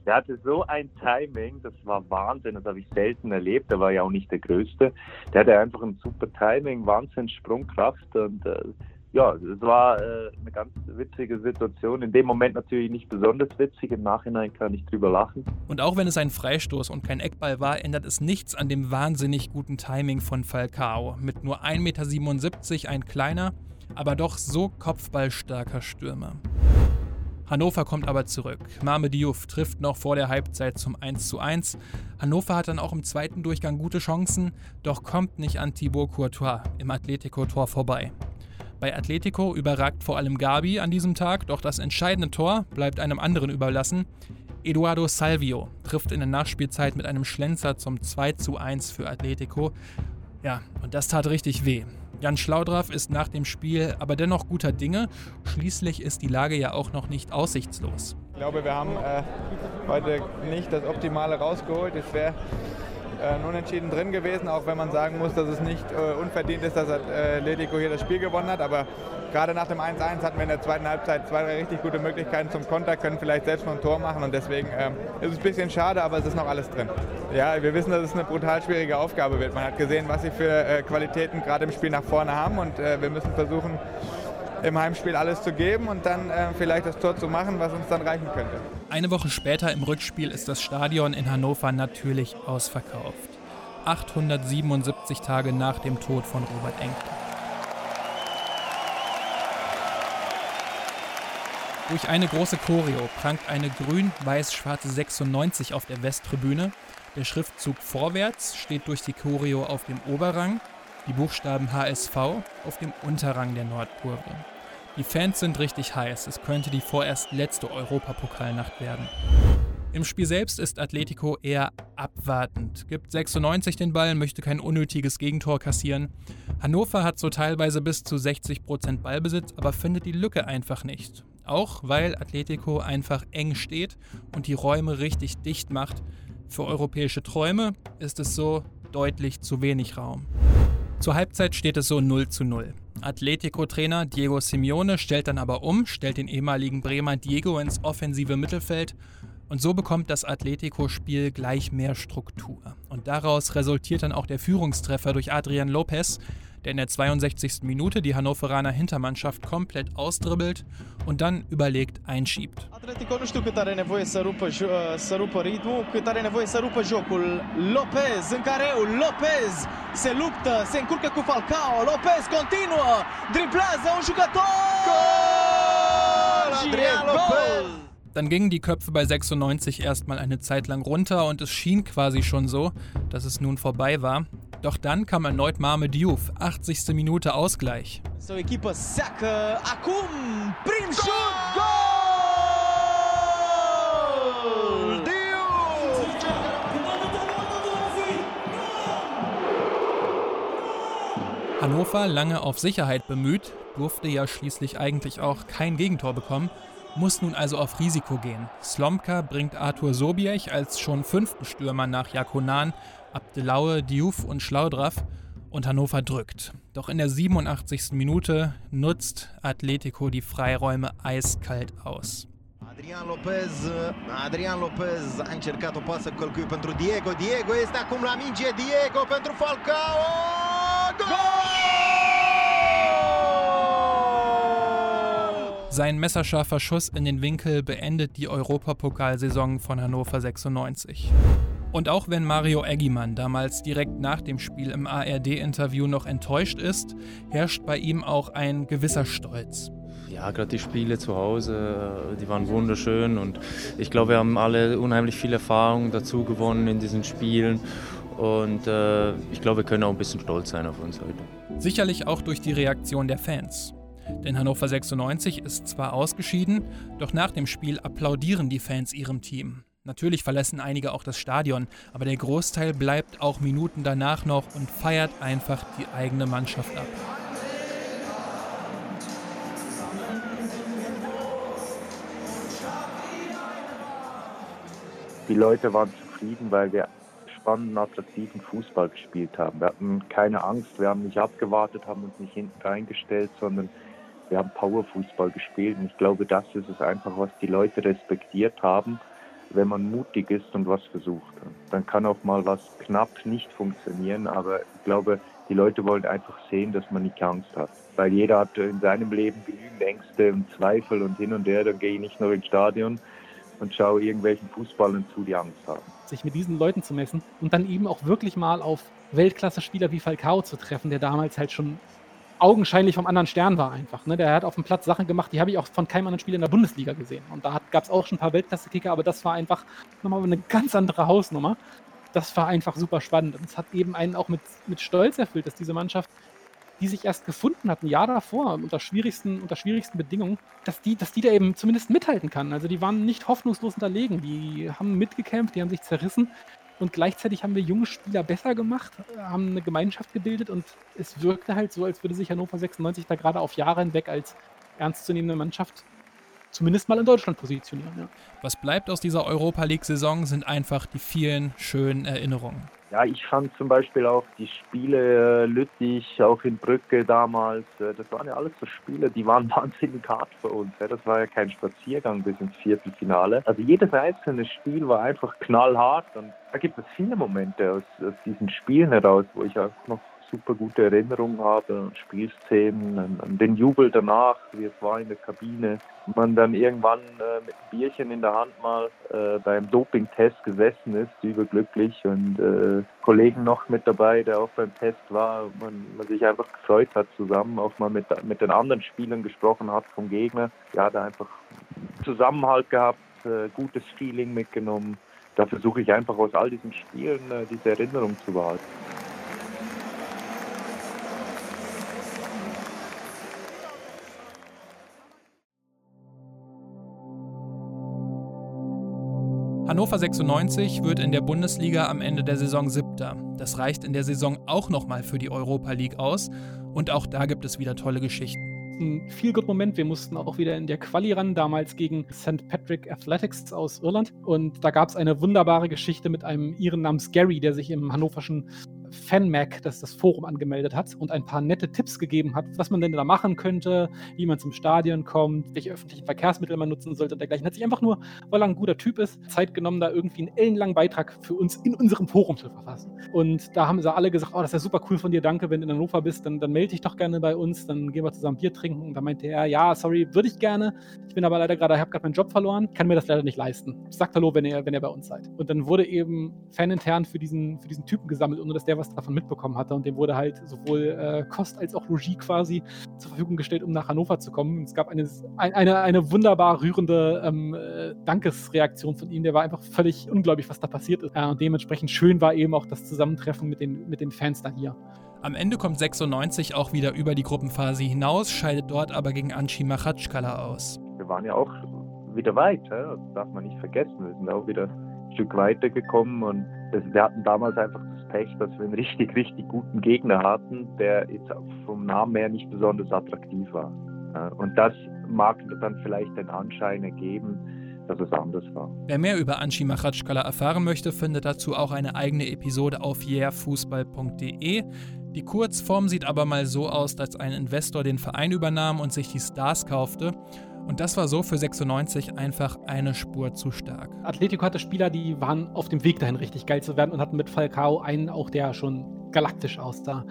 [SPEAKER 9] der hatte so ein Timing, das war Wahnsinn, das habe ich selten erlebt. Der war ja auch nicht der Größte. Der hatte einfach ein super Timing, Wahnsinn, Sprungkraft und äh, ja, es war äh, eine ganz witzige Situation. In dem Moment natürlich nicht besonders witzig. Im Nachhinein kann ich drüber lachen.
[SPEAKER 1] Und auch wenn es ein Freistoß und kein Eckball war, ändert es nichts an dem wahnsinnig guten Timing von Falcao. Mit nur 1,77 Meter ein kleiner, aber doch so kopfballstarker Stürmer. Hannover kommt aber zurück. Mame Diouf trifft noch vor der Halbzeit zum 1:1. Hannover hat dann auch im zweiten Durchgang gute Chancen, doch kommt nicht an Thibaut Courtois im Atletico-Tor vorbei. Bei Atletico überragt vor allem Gabi an diesem Tag, doch das entscheidende Tor bleibt einem anderen überlassen. Eduardo Salvio trifft in der Nachspielzeit mit einem Schlenzer zum 2 zu 1 für Atletico. Ja, und das tat richtig weh. Jan Schlaudraff ist nach dem Spiel aber dennoch guter Dinge. Schließlich ist die Lage ja auch noch nicht aussichtslos.
[SPEAKER 19] Ich glaube, wir haben äh, heute nicht das Optimale rausgeholt. Es wäre äh, unentschieden drin gewesen, auch wenn man sagen muss, dass es nicht äh, unverdient ist, dass Atletico hier das Spiel gewonnen hat. Aber gerade nach dem 1-1 hatten wir in der zweiten Halbzeit zwei, drei richtig gute Möglichkeiten zum Konter, können vielleicht selbst noch ein Tor machen und deswegen äh, ist es ein bisschen schade, aber es ist noch alles drin. Ja, wir wissen, dass es eine brutal schwierige Aufgabe wird. Man hat gesehen, was sie für äh, Qualitäten gerade im Spiel nach vorne haben und äh, wir müssen versuchen, im Heimspiel alles zu geben und dann äh, vielleicht das Tor zu machen, was uns dann reichen könnte.
[SPEAKER 1] Eine Woche später im Rückspiel ist das Stadion in Hannover natürlich ausverkauft. 877 Tage nach dem Tod von Robert Enke. Durch eine große Choreo prangt eine grün-weiß-schwarze 96 auf der Westtribüne. Der Schriftzug Vorwärts steht durch die Choreo auf dem Oberrang, die Buchstaben HSV auf dem Unterrang der Nordkurve. Die Fans sind richtig heiß. Es könnte die vorerst letzte Europapokalnacht werden. Im Spiel selbst ist Atletico eher abwartend, gibt 96 den Ball, möchte kein unnötiges Gegentor kassieren. Hannover hat so teilweise bis zu 60% Ballbesitz, aber findet die Lücke einfach nicht. Auch weil Atletico einfach eng steht und die Räume richtig dicht macht. Für europäische Träume ist es so deutlich zu wenig Raum. Zur Halbzeit steht es so 0 zu 0. Atletico-Trainer Diego Simeone stellt dann aber um, stellt den ehemaligen Bremer Diego ins offensive Mittelfeld und so bekommt das Atletico-Spiel gleich mehr Struktur. Und daraus resultiert dann auch der Führungstreffer durch Adrian Lopez, der in der 62. Minute die Hannoveraner Hintermannschaft komplett ausdribbelt und dann überlegt einschiebt.
[SPEAKER 20] Atletico nu știu cât are nevoie să rupă, să rupă ritmul, cât are nevoie să rupă jocul. Lopez în careul, Lopez se luptă, se încurcă cu Falcao, Lopez continuă, driblează un jucător! Gol! Adrian Lopez!
[SPEAKER 1] Dann gingen die Köpfe bei 96 erstmal eine Zeit lang runter und es schien quasi schon so, dass es nun vorbei war. Doch dann kam erneut Mame Diouf, 80. Minute Ausgleich.
[SPEAKER 20] Seu echipă seacă acum, prim șut, gol!
[SPEAKER 1] Hannover, lange auf Sicherheit bemüht, durfte ja schließlich eigentlich auch kein Gegentor bekommen muss nun also auf Risiko gehen. Slomka bringt Arthur Sobiech als schon fünften Stürmer nach Jakonan, Abdelaue, Diouf und Schlaudraff und Hannover drückt. Doch in der 87. Minute nutzt Atletico die Freiräume eiskalt aus.
[SPEAKER 21] Adrian Lopez, Adrian Lopez a încercat o pasă călcui pentru Diego. Diego este acum la minge, Diego pentru Falcao! Gol!
[SPEAKER 1] Sein messerscharfer Schuss in den Winkel beendet die Europapokalsaison von Hannover 96. Und auch wenn Mario Eggimann damals direkt nach dem Spiel im ARD-Interview noch enttäuscht ist, herrscht bei ihm auch ein gewisser Stolz.
[SPEAKER 22] Ja, gerade die Spiele zu Hause, die waren wunderschön und ich glaube, wir haben alle unheimlich viel Erfahrung dazu gewonnen in diesen Spielen und äh, ich glaube, wir können auch ein bisschen stolz sein auf uns heute.
[SPEAKER 1] Sicherlich auch durch die Reaktion der Fans. Denn Hannover 96 ist zwar ausgeschieden, doch nach dem Spiel applaudieren die Fans ihrem Team. Natürlich verlassen einige auch das Stadion, aber der Großteil bleibt auch Minuten danach noch und feiert einfach die eigene Mannschaft ab.
[SPEAKER 9] Die Leute waren zufrieden, weil wir spannenden, attraktiven Fußball gespielt haben. Wir hatten keine Angst, wir haben nicht abgewartet, haben uns nicht hinten reingestellt, sondern wir haben Powerfußball gespielt und ich glaube, das ist es einfach, was die Leute respektiert haben, wenn man mutig ist und was versucht. Dann kann auch mal was knapp nicht funktionieren, aber ich glaube, die Leute wollen einfach sehen, dass man nicht Angst hat. Weil jeder hat in seinem Leben genügend Ängste und Zweifel und hin und her, dann gehe ich nicht nur ins Stadion und schaue irgendwelchen Fußballern zu, die Angst haben.
[SPEAKER 3] Sich mit diesen Leuten zu messen und dann eben auch wirklich mal auf Weltklasse-Spieler wie Falcao zu treffen, der damals halt schon augenscheinlich vom anderen Stern war einfach. Ne? Der hat auf dem Platz Sachen gemacht, die habe ich auch von keinem anderen Spieler in der Bundesliga gesehen. Und da gab es auch schon ein paar Weltklasse-Kicker, aber das war einfach nochmal eine ganz andere Hausnummer. Das war einfach super spannend. Und es hat eben einen auch mit, mit Stolz erfüllt, dass diese Mannschaft, die sich erst gefunden hat, ein Jahr davor, unter schwierigsten, unter schwierigsten Bedingungen, dass die, dass die da eben zumindest mithalten kann. Also die waren nicht hoffnungslos unterlegen. Die haben mitgekämpft, die haben sich zerrissen und gleichzeitig haben wir junge Spieler besser gemacht, haben eine Gemeinschaft gebildet und es wirkte halt so, als würde sich Hannover 96 da gerade auf Jahre hinweg als ernstzunehmende Mannschaft zumindest mal in Deutschland positionieren. Ja.
[SPEAKER 1] Was bleibt aus dieser Europa League-Saison, sind einfach die vielen schönen Erinnerungen.
[SPEAKER 9] Ja, ich fand zum Beispiel auch die Spiele äh, Lüttich, auch in Brücke damals, äh, das waren ja alles so Spiele, die waren wahnsinnig hart für uns. Das war ja kein Spaziergang bis ins Viertelfinale. Also jedes einzelne Spiel war einfach knallhart und da gibt es viele Momente aus, aus diesen Spielen heraus, wo ich auch noch super gute Erinnerungen habe, Spielszenen, an, an, den Jubel danach, wie es war in der Kabine. Man dann irgendwann äh, mit einem Bierchen in der Hand mal äh, beim Dopingtest gesessen ist, überglücklich und äh, Kollegen noch mit dabei, der auch beim Test war, man, man sich einfach gefreut hat zusammen, auch mal mit, mit den anderen Spielern gesprochen hat vom Gegner. Ja, da einfach Zusammenhalt gehabt, äh, gutes Feeling mitgenommen. Da versuche ich einfach aus all diesen Spielen äh, diese Erinnerung zu behalten.
[SPEAKER 1] Hannover 96 wird in der Bundesliga am Ende der Saison siebter. Das reicht in der Saison auch nochmal für die Europa League aus. Und auch da gibt es wieder tolle Geschichten.
[SPEAKER 3] Ein Feel-Good-Moment. Wir mussten auch wieder in der Quali ran, damals gegen St. Patrick Athletics aus Irland. Und da gab es eine wunderbare Geschichte mit einem Iren namens Gary, der sich im hannoverschen FanMac, das das Forum angemeldet hat und ein paar nette Tipps gegeben hat, was man denn da machen könnte, wie man zum Stadion kommt, welche öffentlichen Verkehrsmittel man nutzen sollte und dergleichen. Hat sich einfach nur, weil er ein guter Typ ist, Zeit genommen, da irgendwie einen ellenlangen Beitrag für uns in unserem Forum zu verfassen. Und da haben sie alle gesagt, oh, das ist ja super cool von dir, danke, wenn du in Hannover bist, dann, dann melde dich doch gerne bei uns, dann gehen wir zusammen Bier trinken. Und da meinte er, ja, sorry, würde ich gerne. Ich bin aber leider gerade, ich habe gerade meinen Job verloren, kann mir das leider nicht leisten. Sagt Hallo, wenn ihr, wenn ihr bei uns seid. Und dann wurde eben fanintern für diesen, für diesen Typen gesammelt, ohne dass der was davon mitbekommen hatte. Und dem wurde halt sowohl äh, Kost als auch Logis quasi zur Verfügung gestellt, um nach Hannover zu kommen. Und es gab eine, eine, eine wunderbar rührende ähm, äh, Dankesreaktion von ihm. Der war einfach völlig unglaublich, was da passiert ist. Äh, und dementsprechend schön war eben auch das Zusammentreffen mit den, mit den Fans da hier.
[SPEAKER 1] Am Ende kommt 96 auch wieder über die Gruppenphase hinaus, scheidet dort aber gegen Anchi Machatschkala aus.
[SPEAKER 9] Wir waren ja auch wieder weit, das darf man nicht vergessen. Wir sind auch wieder ein Stück weiter gekommen und wir hatten damals einfach das Pech, dass wir einen richtig, richtig guten Gegner hatten, der jetzt vom Namen her nicht besonders attraktiv war. Und das mag dann vielleicht den Anschein ergeben, dass es anders war.
[SPEAKER 1] Wer mehr über Anchi Machatschkala erfahren möchte, findet dazu auch eine eigene Episode auf yeahfußball.de. Die Kurzform sieht aber mal so aus, dass ein Investor den Verein übernahm und sich die Stars kaufte. Und das war so für 96 einfach eine Spur zu stark.
[SPEAKER 3] Atletico hatte Spieler, die waren auf dem Weg dahin, richtig geil zu werden und hatten mit Falcao einen auch, der schon galaktisch aussah.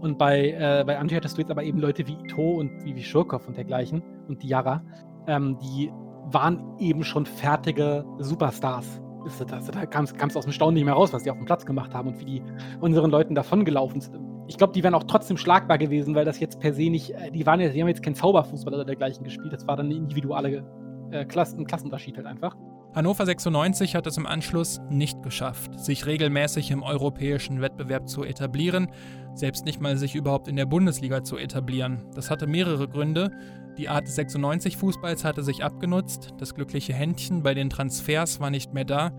[SPEAKER 3] Und bei, äh, bei Anti hattest du jetzt aber eben Leute wie Ito und wie, wie Schurkow und dergleichen und Diarra, ähm, die waren eben schon fertige Superstars. Da kam es aus dem Staunen nicht mehr raus, was die auf dem Platz gemacht haben und wie die unseren Leuten davongelaufen sind. Ich glaube, die wären auch trotzdem schlagbar gewesen, weil das jetzt per se nicht, die waren ja, die haben jetzt keinen Zauberfußball oder dergleichen gespielt. Das war dann eine individuelle äh, Klassen, Klassenunterschied halt einfach.
[SPEAKER 1] Hannover 96 hat es im Anschluss nicht geschafft, sich regelmäßig im europäischen Wettbewerb zu etablieren, selbst nicht mal sich überhaupt in der Bundesliga zu etablieren. Das hatte mehrere Gründe. Die Art des 96-Fußballs hatte sich abgenutzt, das glückliche Händchen bei den Transfers war nicht mehr da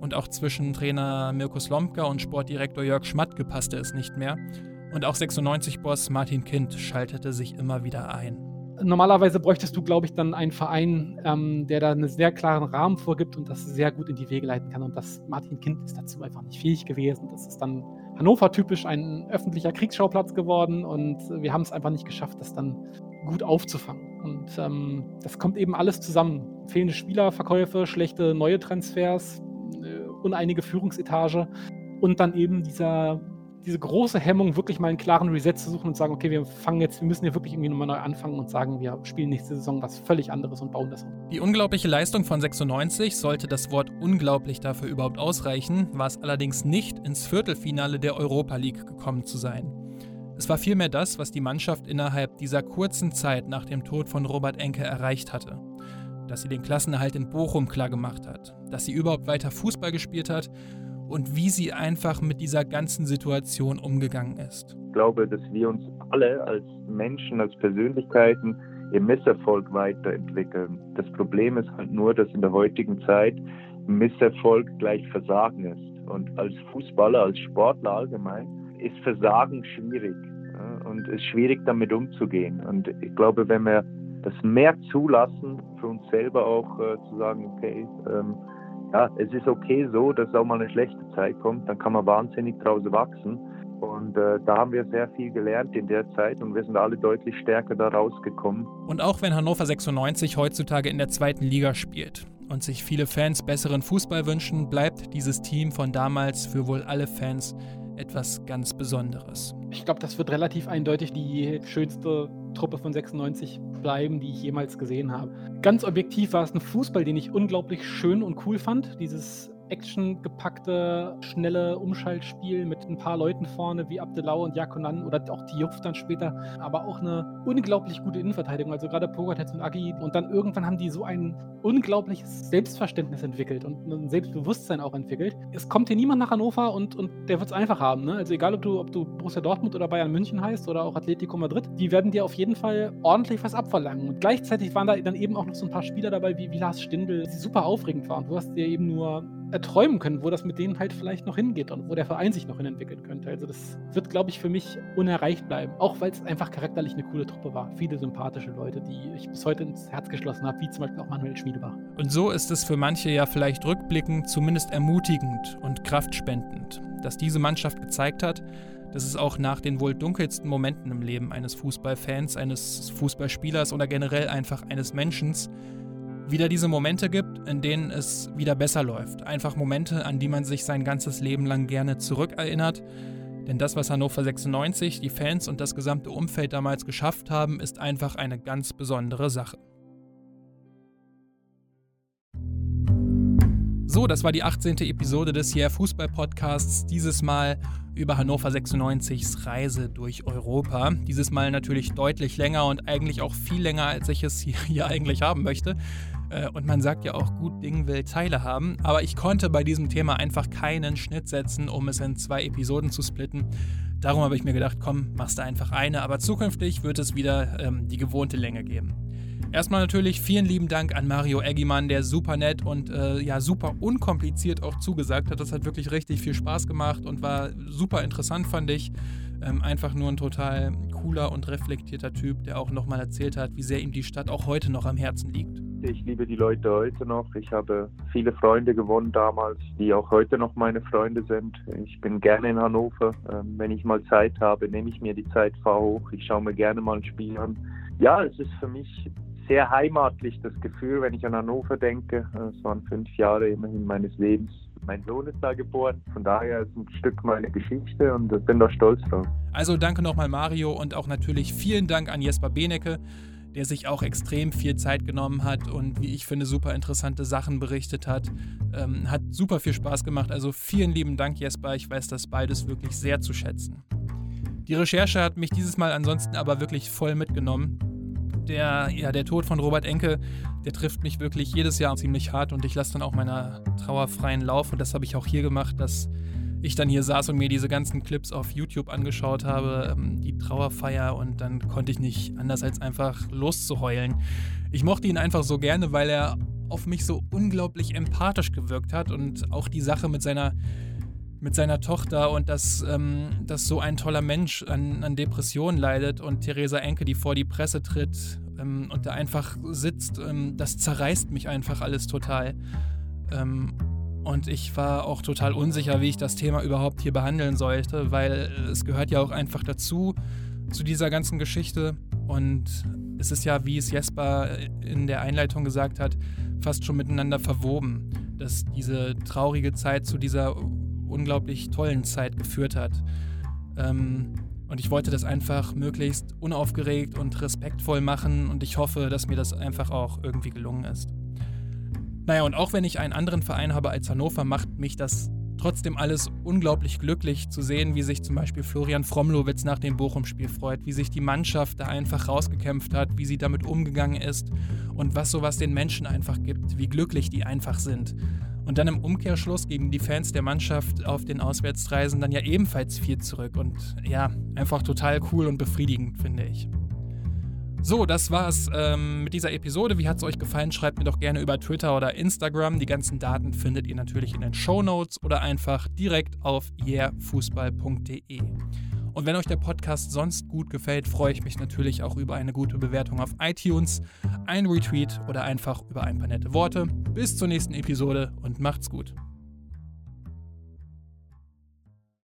[SPEAKER 1] und auch zwischen Trainer Mirko Slomka und Sportdirektor Jörg Schmatke passte es nicht mehr. Und auch 96-Boss Martin Kind schaltete sich immer wieder ein.
[SPEAKER 3] Normalerweise bräuchtest du, glaube ich, dann einen Verein, ähm, der da einen sehr klaren Rahmen vorgibt und das sehr gut in die Wege leiten kann. Und das Martin Kind ist dazu einfach nicht fähig gewesen. Das ist dann Hannover-typisch ein öffentlicher Kriegsschauplatz geworden und wir haben es einfach nicht geschafft, das dann gut aufzufangen. Und ähm, das kommt eben alles zusammen. Fehlende Spielerverkäufe, schlechte neue Transfers, äh, uneinige Führungsetage und dann eben dieser, diese große Hemmung, wirklich mal einen klaren Reset zu suchen und sagen, okay, wir fangen jetzt, wir müssen hier wirklich irgendwie nochmal neu anfangen und sagen, wir spielen nächste Saison was völlig anderes und bauen das um.
[SPEAKER 1] Die unglaubliche Leistung von 96 sollte das Wort unglaublich dafür überhaupt ausreichen, war es allerdings nicht, ins Viertelfinale der Europa League gekommen zu sein. Es war vielmehr das, was die Mannschaft innerhalb dieser kurzen Zeit nach dem Tod von Robert Enke erreicht hatte. Dass sie den Klassenerhalt in Bochum klargemacht hat, dass sie überhaupt weiter Fußball gespielt hat und wie sie einfach mit dieser ganzen Situation umgegangen ist.
[SPEAKER 9] Ich glaube, dass wir uns alle als Menschen, als Persönlichkeiten im Misserfolg weiterentwickeln. Das Problem ist halt nur, dass in der heutigen Zeit Misserfolg gleich Versagen ist. Und als Fußballer, als Sportler allgemein, ist Versagen schwierig und ist schwierig damit umzugehen. Und ich glaube, wenn wir das mehr zulassen, für uns selber auch äh, zu sagen, okay, ähm, ja, es ist okay so, dass auch mal eine schlechte Zeit kommt, dann kann man wahnsinnig draus wachsen. Und äh, da haben wir sehr viel gelernt in der Zeit und wir sind alle deutlich stärker da rausgekommen.
[SPEAKER 1] Und auch wenn Hannover 96 heutzutage in der zweiten Liga spielt und sich viele Fans besseren Fußball wünschen, bleibt dieses Team von damals für wohl alle Fans etwas ganz Besonderes.
[SPEAKER 3] Ich glaube, das wird relativ eindeutig die schönste Truppe von 96 bleiben, die ich jemals gesehen habe. Ganz objektiv war es ein Fußball, den ich unglaublich schön und cool fand. Dieses actiongepackte, schnelle Umschaltspiel mit ein paar Leuten vorne wie Abdelau und Jakonan oder auch die Juff dann später, aber auch eine unglaublich gute Innenverteidigung, also gerade Pogatetz und Agi. Und dann irgendwann haben die so ein unglaubliches Selbstverständnis entwickelt und ein Selbstbewusstsein auch entwickelt. Es kommt hier niemand nach Hannover und, und der wird es einfach haben. Ne? Also egal, ob du, ob du Borussia Dortmund oder Bayern München heißt oder auch Atletico Madrid, die werden dir auf jeden Fall ordentlich was abverlangen. Und gleichzeitig waren da dann eben auch noch so ein paar Spieler dabei wie, wie Lars Stindl, die super aufregend waren. Du hast dir eben nur erträumen können, wo das mit denen halt vielleicht noch hingeht und wo der Verein sich noch hinentwickeln könnte. Also das wird, glaube ich, für mich unerreicht bleiben. Auch weil es einfach charakterlich eine coole Truppe war. Viele sympathische Leute, die ich bis heute ins Herz geschlossen habe, wie zum Beispiel auch Manuel Schmiedebach.
[SPEAKER 1] Und so ist es für manche ja vielleicht rückblickend zumindest ermutigend und kraftspendend, dass diese Mannschaft gezeigt hat, dass es auch nach den wohl dunkelsten Momenten im Leben eines Fußballfans, eines Fußballspielers oder generell einfach eines Menschen wieder diese Momente gibt, in denen es wieder besser läuft. Einfach Momente, an die man sich sein ganzes Leben lang gerne zurückerinnert. Denn das, was Hannover 96, die Fans und das gesamte Umfeld damals geschafft haben, ist einfach eine ganz besondere Sache. So, das war die 18. Episode des Yeah Fußball Podcasts. Dieses Mal über Hannover 96s Reise durch Europa. Dieses Mal natürlich deutlich länger und eigentlich auch viel länger, als ich es hier, hier eigentlich haben möchte. Äh, und man sagt ja auch, gut Ding will Teile haben. Aber ich konnte bei diesem Thema einfach keinen Schnitt setzen, um es in zwei Episoden zu splitten. Darum habe ich mir gedacht, komm, machst du einfach eine. Aber zukünftig wird es wieder ähm, die gewohnte Länge geben. Erstmal natürlich vielen lieben Dank an Mario Eggimann, der super nett und äh, ja super unkompliziert auch zugesagt hat. Das hat wirklich richtig viel Spaß gemacht und war super interessant, fand ich. Ähm, einfach nur ein total cooler und reflektierter Typ, der auch nochmal erzählt hat, wie sehr ihm die Stadt auch heute noch am Herzen liegt.
[SPEAKER 9] Ich liebe die Leute heute noch. Ich habe viele Freunde gewonnen damals, die auch heute noch meine Freunde sind. Ich bin gerne in Hannover. Ähm, wenn ich mal Zeit habe, nehme ich mir die Zeit, fahre hoch. Ich schaue mir gerne mal ein Spiel an. Ja, es ist für mich sehr heimatlich, das Gefühl, wenn ich an Hannover denke. Es waren fünf Jahre immerhin meines Lebens. Mein Sohn ist da geboren, von daher ist ein Stück meine Geschichte und ich bin da stolz drauf.
[SPEAKER 1] Also danke nochmal Mario und auch natürlich vielen Dank an Jesper Benecke, der sich auch extrem viel Zeit genommen hat und wie ich finde super interessante Sachen berichtet hat. Ähm, hat super viel Spaß gemacht. Also vielen lieben Dank Jesper, ich weiß das beides wirklich sehr zu schätzen. Die Recherche hat mich dieses Mal ansonsten aber wirklich voll mitgenommen der, ja, der Tod von Robert Enke, der trifft mich wirklich jedes Jahr ziemlich hart und ich lasse dann auch meiner trauerfreien Lauf und das habe ich auch hier gemacht, dass ich dann hier saß und mir diese ganzen Clips auf YouTube angeschaut habe, ähm, die Trauerfeier und dann konnte ich nicht anders als einfach loszuheulen. Ich mochte ihn einfach so gerne, weil er auf mich so unglaublich empathisch gewirkt hat und auch die Sache mit seiner mit seiner Tochter und dass, ähm, dass so ein toller Mensch an, an Depressionen leidet und Theresa Enke, die vor die Presse tritt ähm, und da einfach sitzt, ähm, das zerreißt mich einfach alles total. Und ich war auch total unsicher, wie ich das Thema überhaupt hier behandeln sollte, weil es gehört ja auch einfach dazu, zu dieser ganzen Geschichte. Und es ist ja, wie es Jesper in der Einleitung gesagt hat, fast schon miteinander verwoben, dass diese traurige Zeit zu dieser unglaublich tollen Zeit geführt hat. Ähm, und ich wollte das einfach möglichst unaufgeregt und respektvoll machen und ich hoffe, dass mir das einfach auch irgendwie gelungen ist. Naja, und auch wenn ich einen anderen Verein habe als Hannover, macht mich das trotzdem alles unglaublich glücklich zu sehen, wie sich zum Beispiel Florian Fromlowitz nach dem Bochum-Spiel freut, wie sich die Mannschaft da einfach rausgekämpft hat, wie sie damit umgegangen ist und was sowas den Menschen einfach gibt, wie glücklich die einfach sind. Und dann im Umkehrschluss geben die Fans der Mannschaft auf den Auswärtsreisen dann ja ebenfalls viel zurück. Und ja, einfach total cool und befriedigend, finde ich. So, das war's ähm, mit dieser Episode. Wie hat es euch gefallen? Schreibt mir doch gerne über Twitter oder Instagram. Die ganzen Daten findet ihr natürlich in den Show Notes oder einfach direkt auf yeahfußball.de. Und wenn euch der Podcast sonst gut gefällt, freue ich mich natürlich auch über eine gute Bewertung auf iTunes, ein Retweet oder einfach über ein paar nette Worte. Bis zur nächsten Episode und macht's gut.